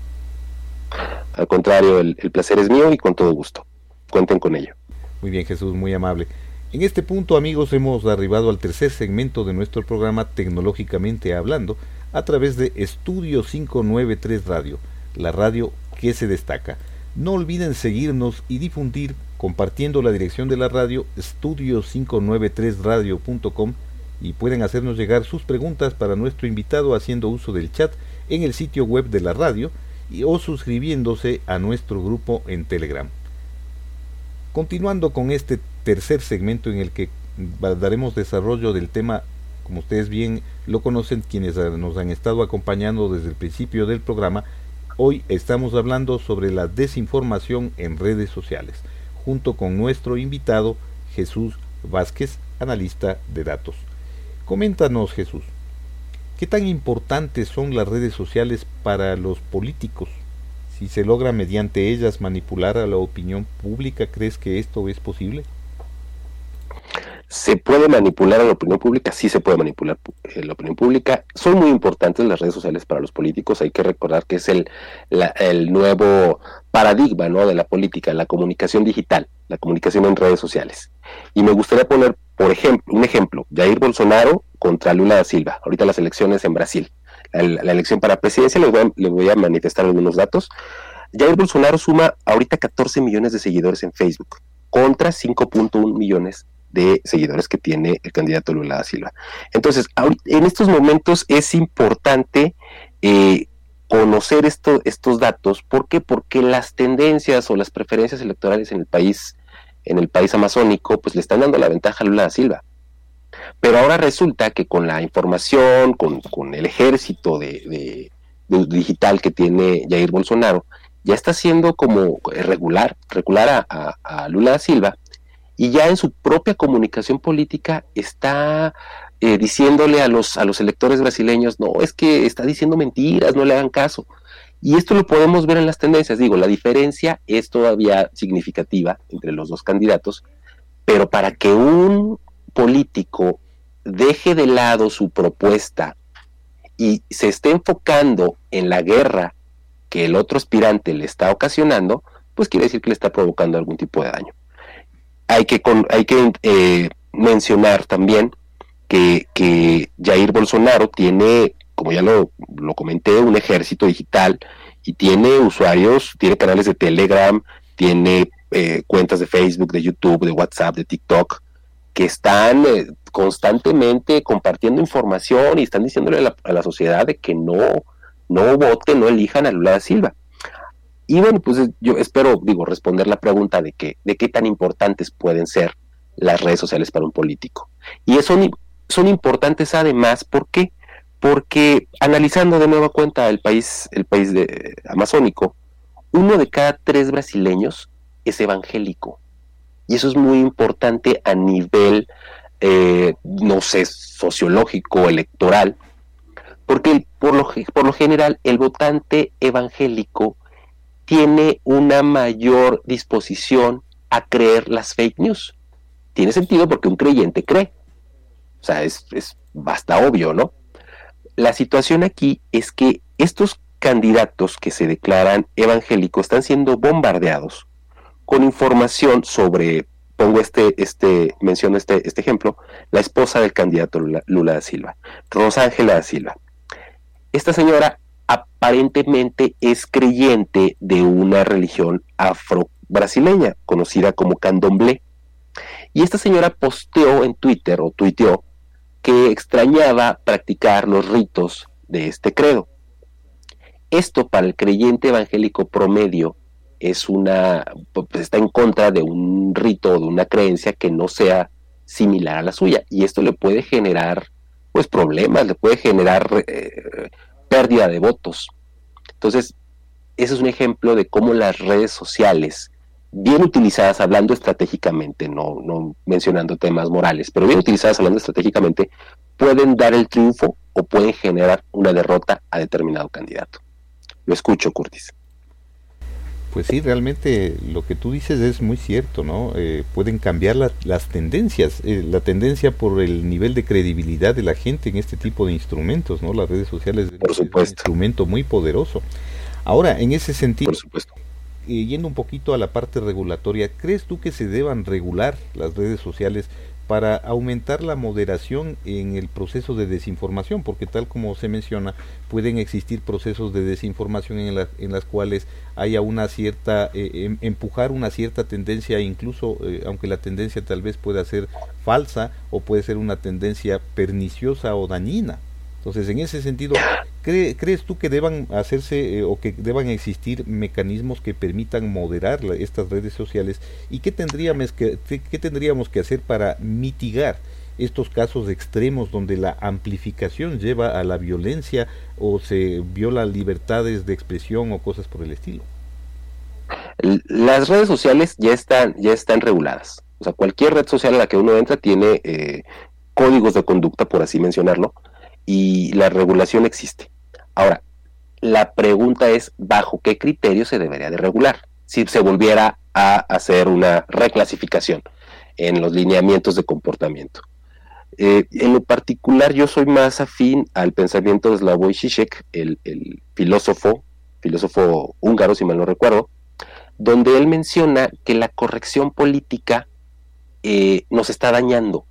Al contrario, el, el placer es mío y con todo gusto. Cuenten con ello. Muy bien, Jesús, muy amable. En este punto, amigos, hemos arribado al tercer segmento de nuestro programa Tecnológicamente Hablando a través de Estudio 593 Radio, la radio que se destaca. No olviden seguirnos y difundir compartiendo la dirección de la radio estudio593radio.com y pueden hacernos llegar sus preguntas para nuestro invitado haciendo uso del chat en el sitio web de la radio y, o suscribiéndose a nuestro grupo en Telegram. Continuando con este tercer segmento en el que daremos desarrollo del tema, como ustedes bien lo conocen quienes nos han estado acompañando desde el principio del programa, hoy estamos hablando sobre la desinformación en redes sociales, junto con nuestro invitado Jesús Vázquez, analista de datos. Coméntanos Jesús, ¿qué tan importantes son las redes sociales para los políticos? Si se logra mediante ellas manipular a la opinión pública, ¿crees que esto es posible? ¿Se puede manipular a la opinión pública? Sí se puede manipular eh, la opinión pública. Son muy importantes las redes sociales para los políticos. Hay que recordar que es el, la, el nuevo paradigma ¿no? de la política, la comunicación digital, la comunicación en redes sociales. Y me gustaría poner, por ejemplo, un ejemplo, Jair Bolsonaro contra Lula da Silva, ahorita las elecciones en Brasil la, elección para presidencia, les voy, a, les voy a manifestar algunos datos. Jair Bolsonaro suma ahorita 14 millones de seguidores en Facebook contra 5.1 millones de seguidores que tiene el candidato Lula da Silva. Entonces, en estos momentos es importante eh, conocer esto, estos datos. ¿Por qué? Porque las tendencias o las preferencias electorales en el país, en el país amazónico, pues le están dando la ventaja a Lula da Silva. Pero ahora resulta que con la información, con, con el ejército de, digital que tiene Jair Bolsonaro, ya está siendo como regular, regular a, a, Lula da Silva, y ya en su propia comunicación política está eh, diciéndole a los, a los electores brasileños, no, es que está diciendo mentiras, no le hagan caso. Y esto lo podemos ver en las tendencias. Digo, la diferencia es todavía significativa entre los dos candidatos, pero para que un político deje de lado su propuesta y se esté enfocando en la guerra que el otro aspirante le está ocasionando, pues quiere decir que le está provocando algún tipo de daño. Hay que, con, hay que eh, mencionar también que, que, Jair Bolsonaro tiene, como ya lo, lo comenté, un ejército digital y tiene usuarios, tiene canales de Telegram, tiene eh, cuentas de Facebook, de YouTube, de WhatsApp, de TikTok, que están eh, constantemente compartiendo información y están diciéndole a la, a la, sociedad de que no, no voten, no elijan a Lula da Silva. Y bueno, pues yo espero, digo, responder la pregunta de que, de qué tan importantes pueden ser las redes sociales para un político. Y son, son importantes además, ¿por qué? Porque analizando de nueva cuenta el país, el país de, eh, amazónico, uno de cada tres brasileños es evangélico. Y eso es muy importante a nivel, eh, no sé, sociológico, electoral, porque por lo, por lo general el votante evangélico tiene una mayor disposición a creer las fake news. Tiene sentido porque un creyente cree. O sea, es, es basta obvio, ¿no? La situación aquí es que estos candidatos que se declaran evangélicos están siendo bombardeados con información sobre pongo este, este, menciono este, este ejemplo, la esposa del candidato Lula, Lula da Silva, Rosángela da Silva. Esta señora aparentemente es creyente de una religión afro-brasileña, conocida como candomblé. Y esta señora posteó en Twitter o tuiteó que extrañaba practicar los ritos de este credo. Esto para el creyente evangélico promedio es una pues, está en contra de un rito o de una creencia que no sea similar a la suya y esto le puede generar pues problemas, le puede generar eh, pérdida de votos. Entonces, ese es un ejemplo de cómo las redes sociales, bien utilizadas, hablando estratégicamente, no, no mencionando temas morales, pero bien utilizadas, hablando estratégicamente, pueden dar el triunfo o pueden generar una derrota a determinado candidato. Lo escucho, Curtis. Pues sí, realmente lo que tú dices es muy cierto, ¿no? Eh, pueden cambiar las tendencias, eh, la tendencia por el nivel de credibilidad de la gente en este tipo de instrumentos, ¿no? Las redes sociales por supuesto. es un instrumento muy poderoso. Ahora, en ese sentido, por supuesto. Eh, yendo un poquito a la parte regulatoria, ¿crees tú que se deban regular las redes sociales para aumentar la moderación en el proceso de desinformación, porque tal como se menciona, pueden existir procesos de desinformación en, la, en las cuales haya una cierta, eh, em, empujar una cierta tendencia, incluso eh, aunque la tendencia tal vez pueda ser falsa o puede ser una tendencia perniciosa o dañina. Entonces, en ese sentido, ¿crees tú que deban hacerse eh, o que deban existir mecanismos que permitan moderar estas redes sociales? ¿Y qué tendríamos que, tendríamos que hacer para mitigar estos casos extremos donde la amplificación lleva a la violencia o se viola libertades de expresión o cosas por el estilo? Las redes sociales ya están, ya están reguladas. O sea, cualquier red social a la que uno entra tiene eh, códigos de conducta, por así mencionarlo, y la regulación existe. Ahora, la pregunta es, ¿bajo qué criterio se debería de regular? Si se volviera a hacer una reclasificación en los lineamientos de comportamiento. Eh, en lo particular, yo soy más afín al pensamiento de Slavoj Žižek, el, filósofo, filósofo húngaro, si mal no recuerdo, donde él menciona que la corrección política eh, nos está dañando.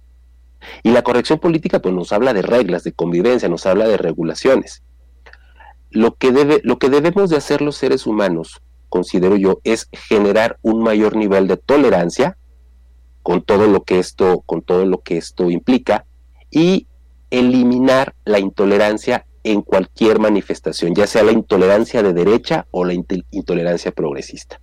Y la corrección política pues, nos habla de reglas, de convivencia, nos habla de regulaciones. Lo que, debe, lo que debemos de hacer los seres humanos, considero yo, es generar un mayor nivel de tolerancia con todo lo que esto, con todo lo que esto implica, y eliminar la intolerancia en cualquier manifestación, ya sea la intolerancia de derecha o la intolerancia progresista.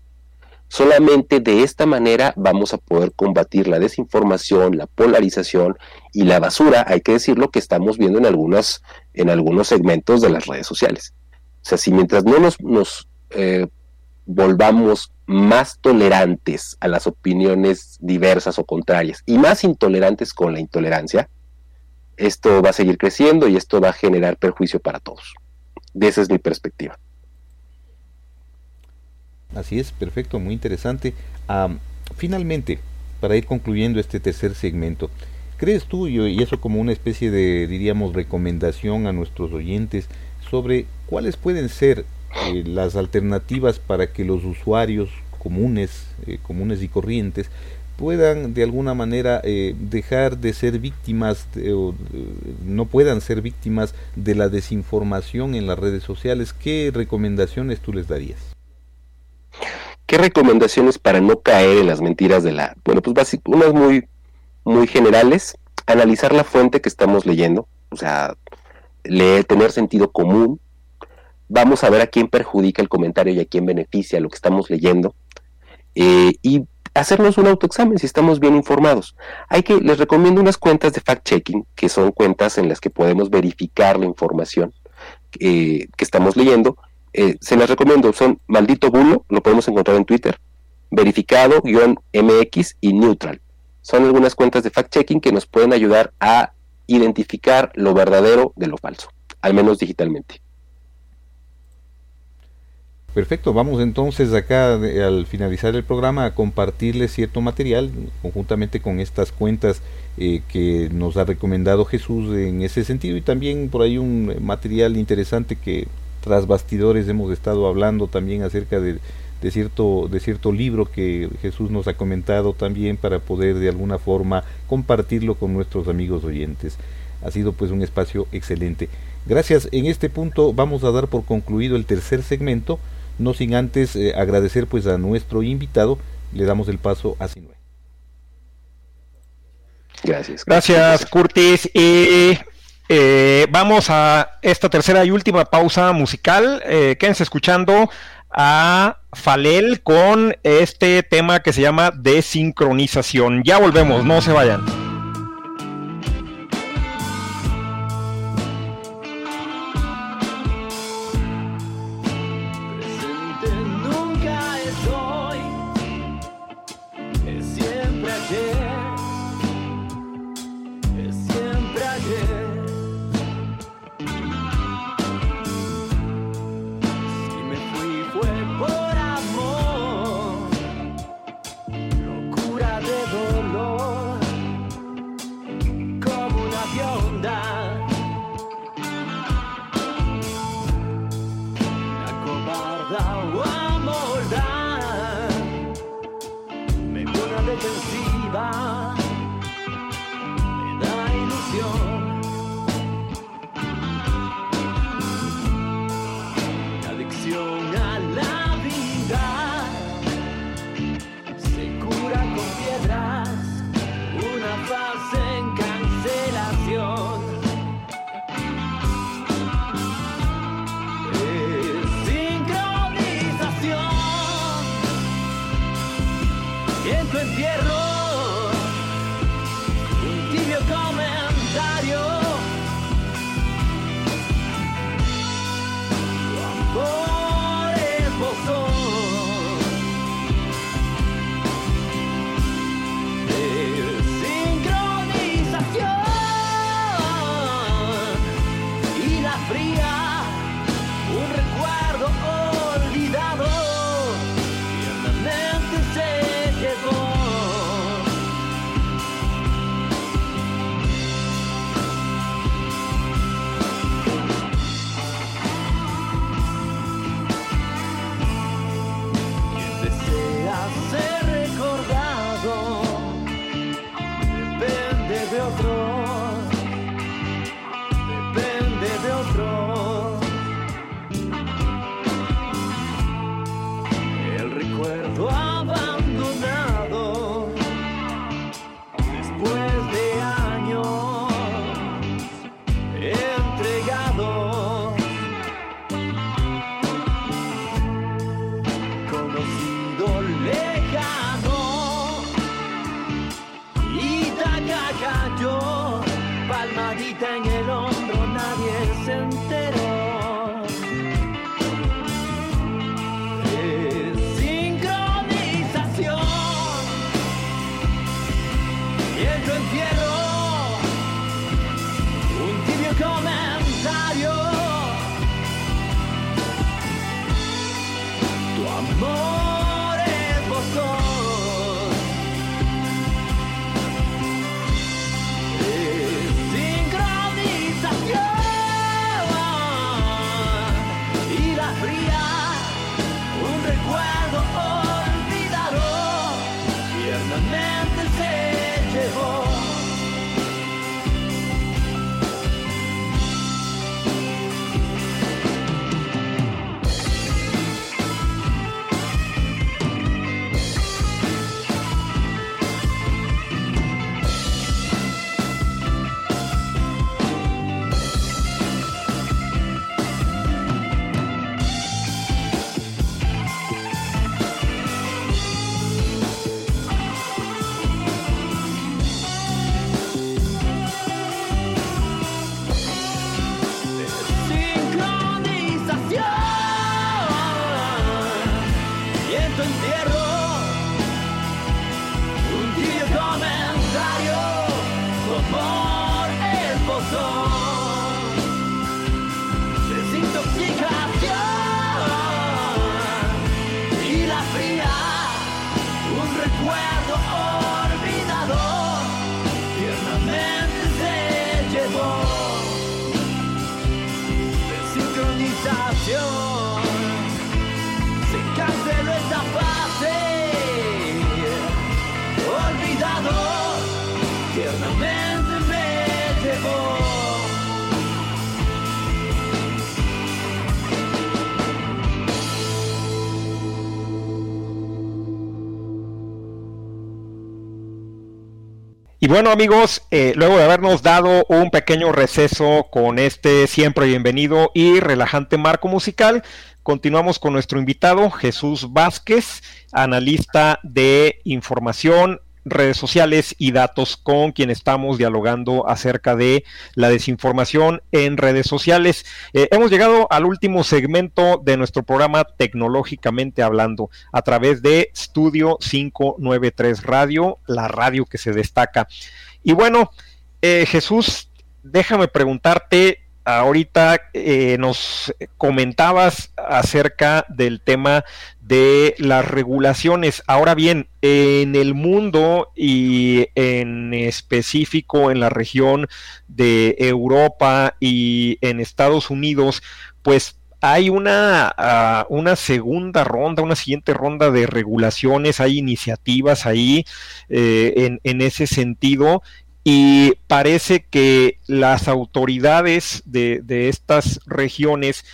Solamente de esta manera vamos a poder combatir la desinformación, la polarización y la basura, hay que decirlo, que estamos viendo en, algunas, en algunos segmentos de las redes sociales. O sea, si mientras no nos, eh, volvamos más tolerantes a las opiniones diversas o contrarias y más intolerantes con la intolerancia, esto va a seguir creciendo y esto va a generar perjuicio para todos. De esa es mi perspectiva. Así es, perfecto, muy interesante. finalmente, para ir concluyendo este tercer segmento, ¿crees tú, y eso como una especie de, diríamos, recomendación a nuestros oyentes sobre cuáles pueden ser eh, las alternativas para que los usuarios comunes, eh, comunes y corrientes, puedan de alguna manera eh, dejar de ser víctimas o no puedan ser víctimas de la desinformación en las redes sociales, ¿qué recomendaciones tú les darías? ¿Qué recomendaciones para no caer en las mentiras de la... Bueno, pues básicamente, unas muy, muy generales, analizar la fuente que estamos leyendo, o sea, leer, tener sentido común, vamos a ver a quién perjudica el comentario y a quién beneficia lo que estamos leyendo, eh, y hacernos un autoexamen si estamos bien informados. Hay que, les recomiendo unas cuentas de fact-checking, que son cuentas en las que podemos verificar la información eh, que estamos leyendo, eh, se las recomiendo, son Maldito Bulo, lo podemos encontrar en Twitter, verificado-mx y neutral. Son algunas cuentas de fact-checking que nos pueden ayudar a identificar lo verdadero de lo falso, al menos digitalmente. Perfecto, vamos entonces acá al finalizar el programa a compartirles cierto material conjuntamente con estas cuentas eh, que nos ha recomendado Jesús en ese sentido y también por ahí un material interesante que tras bastidores hemos estado hablando también acerca de, de cierto, de cierto libro que Jesús nos ha comentado también para poder de alguna forma compartirlo con nuestros amigos oyentes. Ha sido pues un espacio excelente. Gracias. En este punto vamos a dar por concluido el tercer segmento, no sin antes eh, agradecer pues a nuestro invitado. Le damos el paso a Sinue. Gracias. Gracias, Curtis. Y eh, vamos a esta tercera y última pausa musical. Eh, quédense escuchando a Falel con este tema que se llama desincronización. Ya volvemos, no se vayan. Bueno amigos, eh, luego de habernos dado un pequeño receso con este siempre bienvenido y relajante marco musical, continuamos con nuestro invitado Jesús Vázquez, analista de información redes sociales y datos con quien estamos dialogando acerca de la desinformación en redes sociales. Eh, hemos llegado al último segmento de nuestro programa Tecnológicamente Hablando a través de Studio 593 Radio, la radio que se destaca. Y bueno, eh, Jesús, déjame preguntarte ahorita eh, nos comentabas acerca del tema de las regulaciones. Ahora bien, en el mundo y en específico en la región de Europa y en Estados Unidos, pues hay una, ah, una segunda ronda, una siguiente ronda de regulaciones, hay iniciativas ahí eh, en, en ese sentido y parece que las autoridades de, estas regiones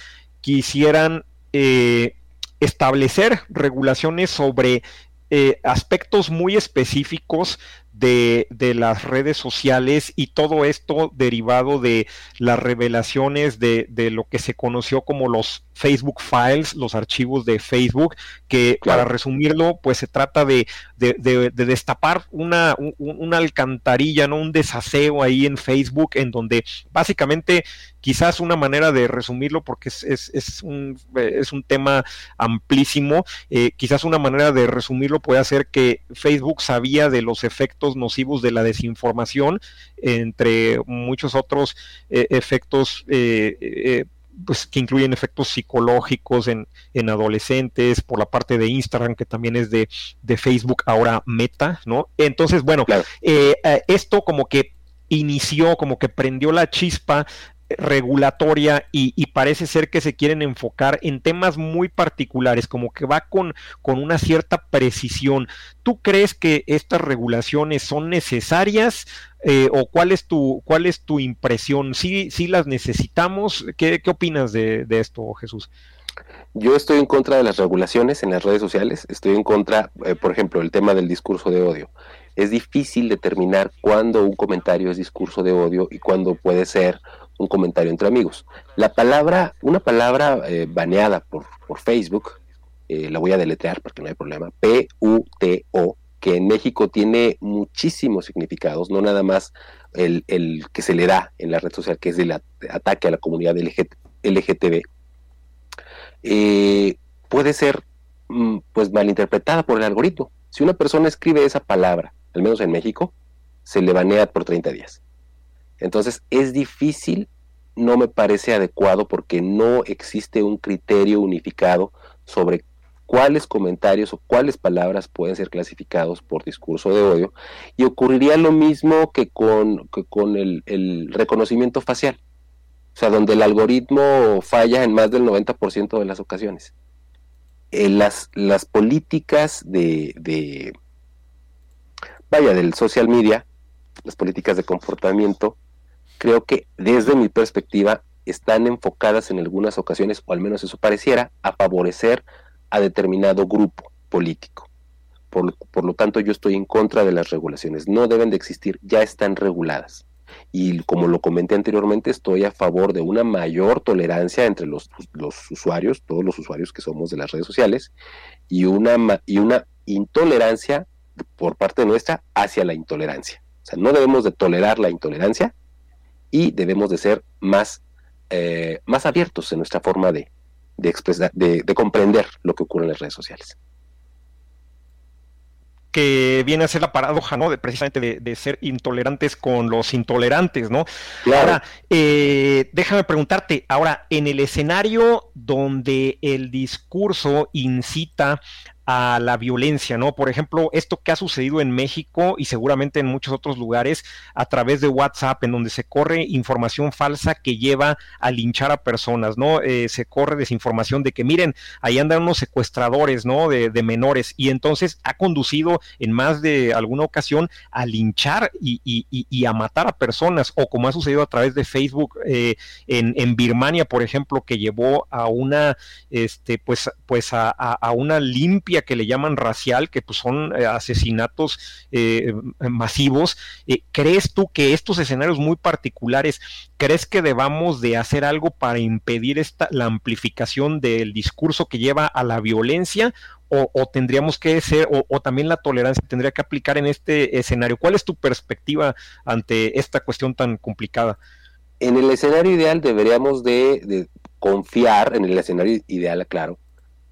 quisieran eh, establecer regulaciones sobre eh, aspectos muy específicos de, las redes sociales y todo esto derivado de las revelaciones de, de, lo que se conoció como los Facebook Files, los archivos de Facebook, que para resumirlo, pues se trata de, de destapar una, una alcantarilla, ¿no? Un desaseo ahí en Facebook, en donde básicamente quizás una manera de resumirlo, porque es, es, es, un, es un, tema amplísimo, eh, quizás una manera de resumirlo puede ser que Facebook sabía de los efectos nocivos de la desinformación, entre muchos otros eh, efectos eh, pues, que incluyen efectos psicológicos en, en, adolescentes, por la parte de Instagram, que también es de, de Facebook, ahora Meta, ¿no? Entonces, bueno, eh, eh, esto como que inició, como que prendió la chispa regulatoria y, parece ser que se quieren enfocar en temas muy particulares, como que va con, con una cierta precisión. ¿Tú crees que estas regulaciones son necesarias eh, o cuál es tu cuál es tu impresión? ¿Sí, sí las necesitamos? ¿Qué, qué opinas de, esto, Jesús? Yo estoy en contra de las regulaciones en las redes sociales, estoy en contra, eh, por ejemplo, el tema del discurso de odio. Es difícil determinar cuándo un comentario es discurso de odio y cuándo puede ser un comentario entre amigos. La palabra, una palabra eh, baneada por, por Facebook, eh, la voy a deletrear porque no hay problema, P-U-T-O, que en México tiene muchísimos significados, no nada más el, el, que se le da en la red social, que es el ataque a la comunidad LGTB, eh, puede ser mm, pues malinterpretada por el algoritmo. Si una persona escribe esa palabra, al menos en México, se le banea por 30 días. Entonces es difícil, no me parece adecuado porque no existe un criterio unificado sobre cuáles comentarios o cuáles palabras pueden ser clasificados por discurso de odio. Y ocurriría lo mismo que con, con el, reconocimiento facial, o sea, donde el algoritmo falla en más del 90% de las ocasiones. Eh, las, las políticas de, de, vaya, del social media, las políticas de comportamiento, creo que desde mi perspectiva están enfocadas en algunas ocasiones, o al menos eso pareciera, a favorecer a determinado grupo político. Por, por, lo tanto, yo estoy en contra de las regulaciones. No deben de existir, ya están reguladas. Y como lo comenté anteriormente, estoy a favor de una mayor tolerancia entre los, los usuarios, todos los usuarios que somos de las redes sociales, y una, y una intolerancia por parte nuestra hacia la intolerancia. O sea, no debemos de tolerar la intolerancia, y debemos de ser más, eh, más abiertos en nuestra forma de, de, expresar, de, comprender lo que ocurre en las redes sociales que viene a ser la paradoja, ¿no? De precisamente de, ser intolerantes con los intolerantes, ¿no? Ahora, eh, déjame preguntarte, ahora, en el escenario donde el discurso incita a la violencia, ¿no? Por ejemplo, esto que ha sucedido en México y seguramente en muchos otros lugares a través de WhatsApp, en donde se corre información falsa que lleva a linchar a personas, ¿no? Eh, se corre desinformación de que, miren, ahí andan unos secuestradores, ¿no? De, menores y entonces ha conducido en más de alguna ocasión a linchar y, a matar a personas, o como ha sucedido a través de Facebook eh, en, Birmania, por ejemplo, que llevó a una, este, pues, pues a una limpia que le llaman racial, que pues son eh, asesinatos eh, masivos. Eh, ¿Crees tú que estos escenarios muy particulares, crees que debamos de hacer algo para impedir esta, la amplificación del discurso que lleva a la violencia? O, tendríamos que ser, o, o también la tolerancia tendría que aplicar en este escenario. ¿Cuál es tu perspectiva ante esta cuestión tan complicada? En el escenario ideal deberíamos de, de confiar, en el escenario ideal, claro,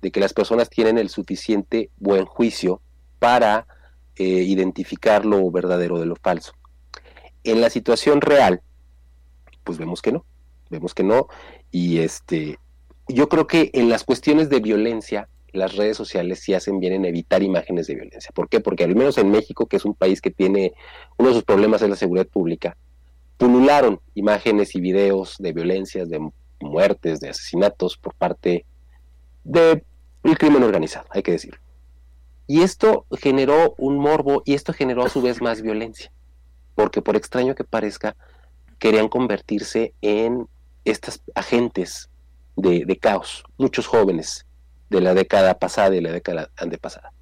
de que las personas tienen el suficiente buen juicio para eh, identificar lo verdadero de lo falso. En la situación real, pues vemos que no, vemos que no, y este, yo creo que en las cuestiones de violencia, las redes sociales sí hacen bien en evitar imágenes de violencia. ¿Por qué? Porque al menos en México, que es un país que tiene uno de sus problemas es la seguridad pública, pulularon imágenes y videos de violencias, de muertes, de asesinatos por parte del crimen organizado, hay que decirlo. Y esto generó un morbo y esto generó a su vez más violencia, porque por extraño que parezca, querían convertirse en estas agentes de, de caos, muchos jóvenes de la década pasada y la década antepasada.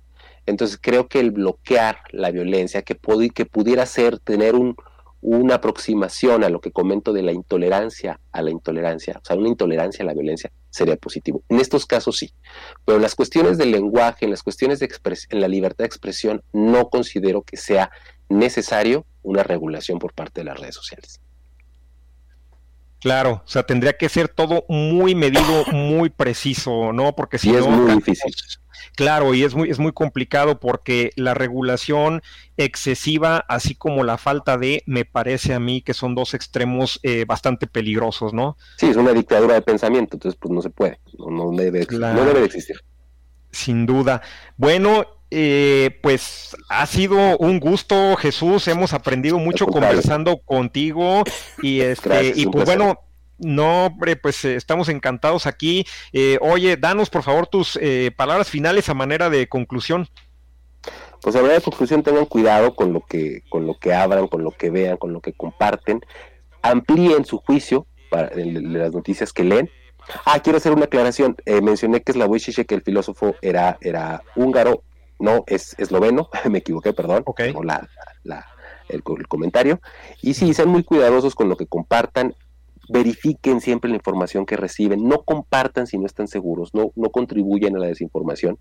Entonces creo que el bloquear la violencia, que, que pudiera ser tener un, una aproximación a lo que comento de la intolerancia a la intolerancia, o sea, una intolerancia a la violencia sería positivo. En estos casos sí, pero en las cuestiones del lenguaje, en las cuestiones de en la libertad de expresión, no considero que sea necesario una regulación por parte de las redes sociales. Claro, o sea, tendría que ser todo muy medido, muy preciso, ¿no? Porque si y no, es muy difícil. Claro, y es muy, es muy complicado porque la regulación excesiva, así como la falta de, me parece a mí que son dos extremos eh, bastante peligrosos, ¿no? Sí, es una dictadura de pensamiento, entonces pues no se puede, no, no debe, Claro. no debe de existir. Sin duda. Bueno, eh, pues ha sido un gusto, Jesús. Hemos aprendido mucho conversando contigo y (laughs) este Gracias, y pues bueno. No, hombre, pues eh, estamos encantados aquí. Eh, oye, danos por favor tus eh, palabras finales a manera de conclusión. Pues a manera de conclusión tengan cuidado con lo que, con lo que abran, con lo que vean, con lo que comparten, amplíen su juicio para, las noticias que leen. Ah, quiero hacer una aclaración. Eh, mencioné que Slavoj Žižek, el filósofo era, era húngaro, no, es esloveno, (laughs) me equivoqué, perdón, Ok. no la, la- el, el comentario. Y sí, sean muy cuidadosos con lo que compartan, verifiquen siempre la información que reciben, no compartan si no están seguros, no, no contribuyan a la desinformación,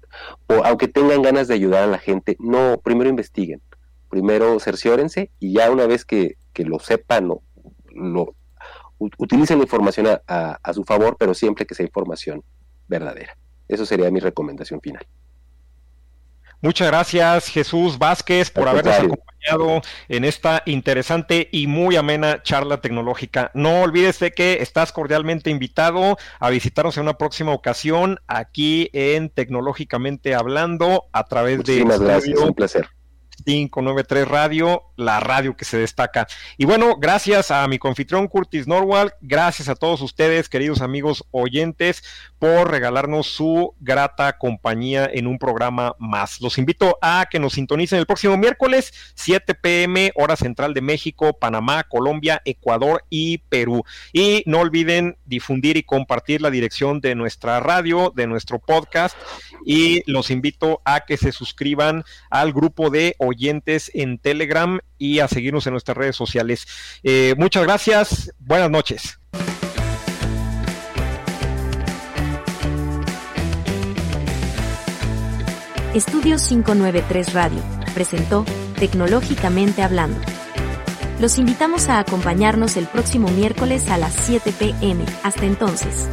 o aunque tengan ganas de ayudar a la gente, no, primero investiguen, primero cerciórense y ya una vez que, que lo sepan, lo, u- utilicen la información a, a- a su favor, pero siempre que sea información verdadera. Eso sería mi recomendación final. Muchas gracias, Jesús Vázquez, por habernos acompañado en esta interesante y muy amena charla tecnológica. No olvides de que estás cordialmente invitado a visitarnos en una próxima ocasión aquí en Tecnológicamente Hablando a través de Muchísimas gracias, un placer. 593 Radio, la radio que se destaca. Y bueno, gracias a mi confitrión Curtis Norwal, gracias a todos ustedes, queridos amigos oyentes, por regalarnos su grata compañía en un programa más. Los invito a que nos sintonicen el próximo miércoles, 7 pm, hora central de México, Panamá, Colombia, Ecuador y Perú. Y no olviden difundir y compartir la dirección de nuestra radio, de nuestro podcast, y los invito a que se suscriban al grupo de en Telegram y a seguirnos en nuestras redes sociales. Eh, muchas gracias, buenas noches. Estudio 593 Radio presentó Tecnológicamente Hablando. Los invitamos a acompañarnos el próximo miércoles a las 7 pm. Hasta entonces.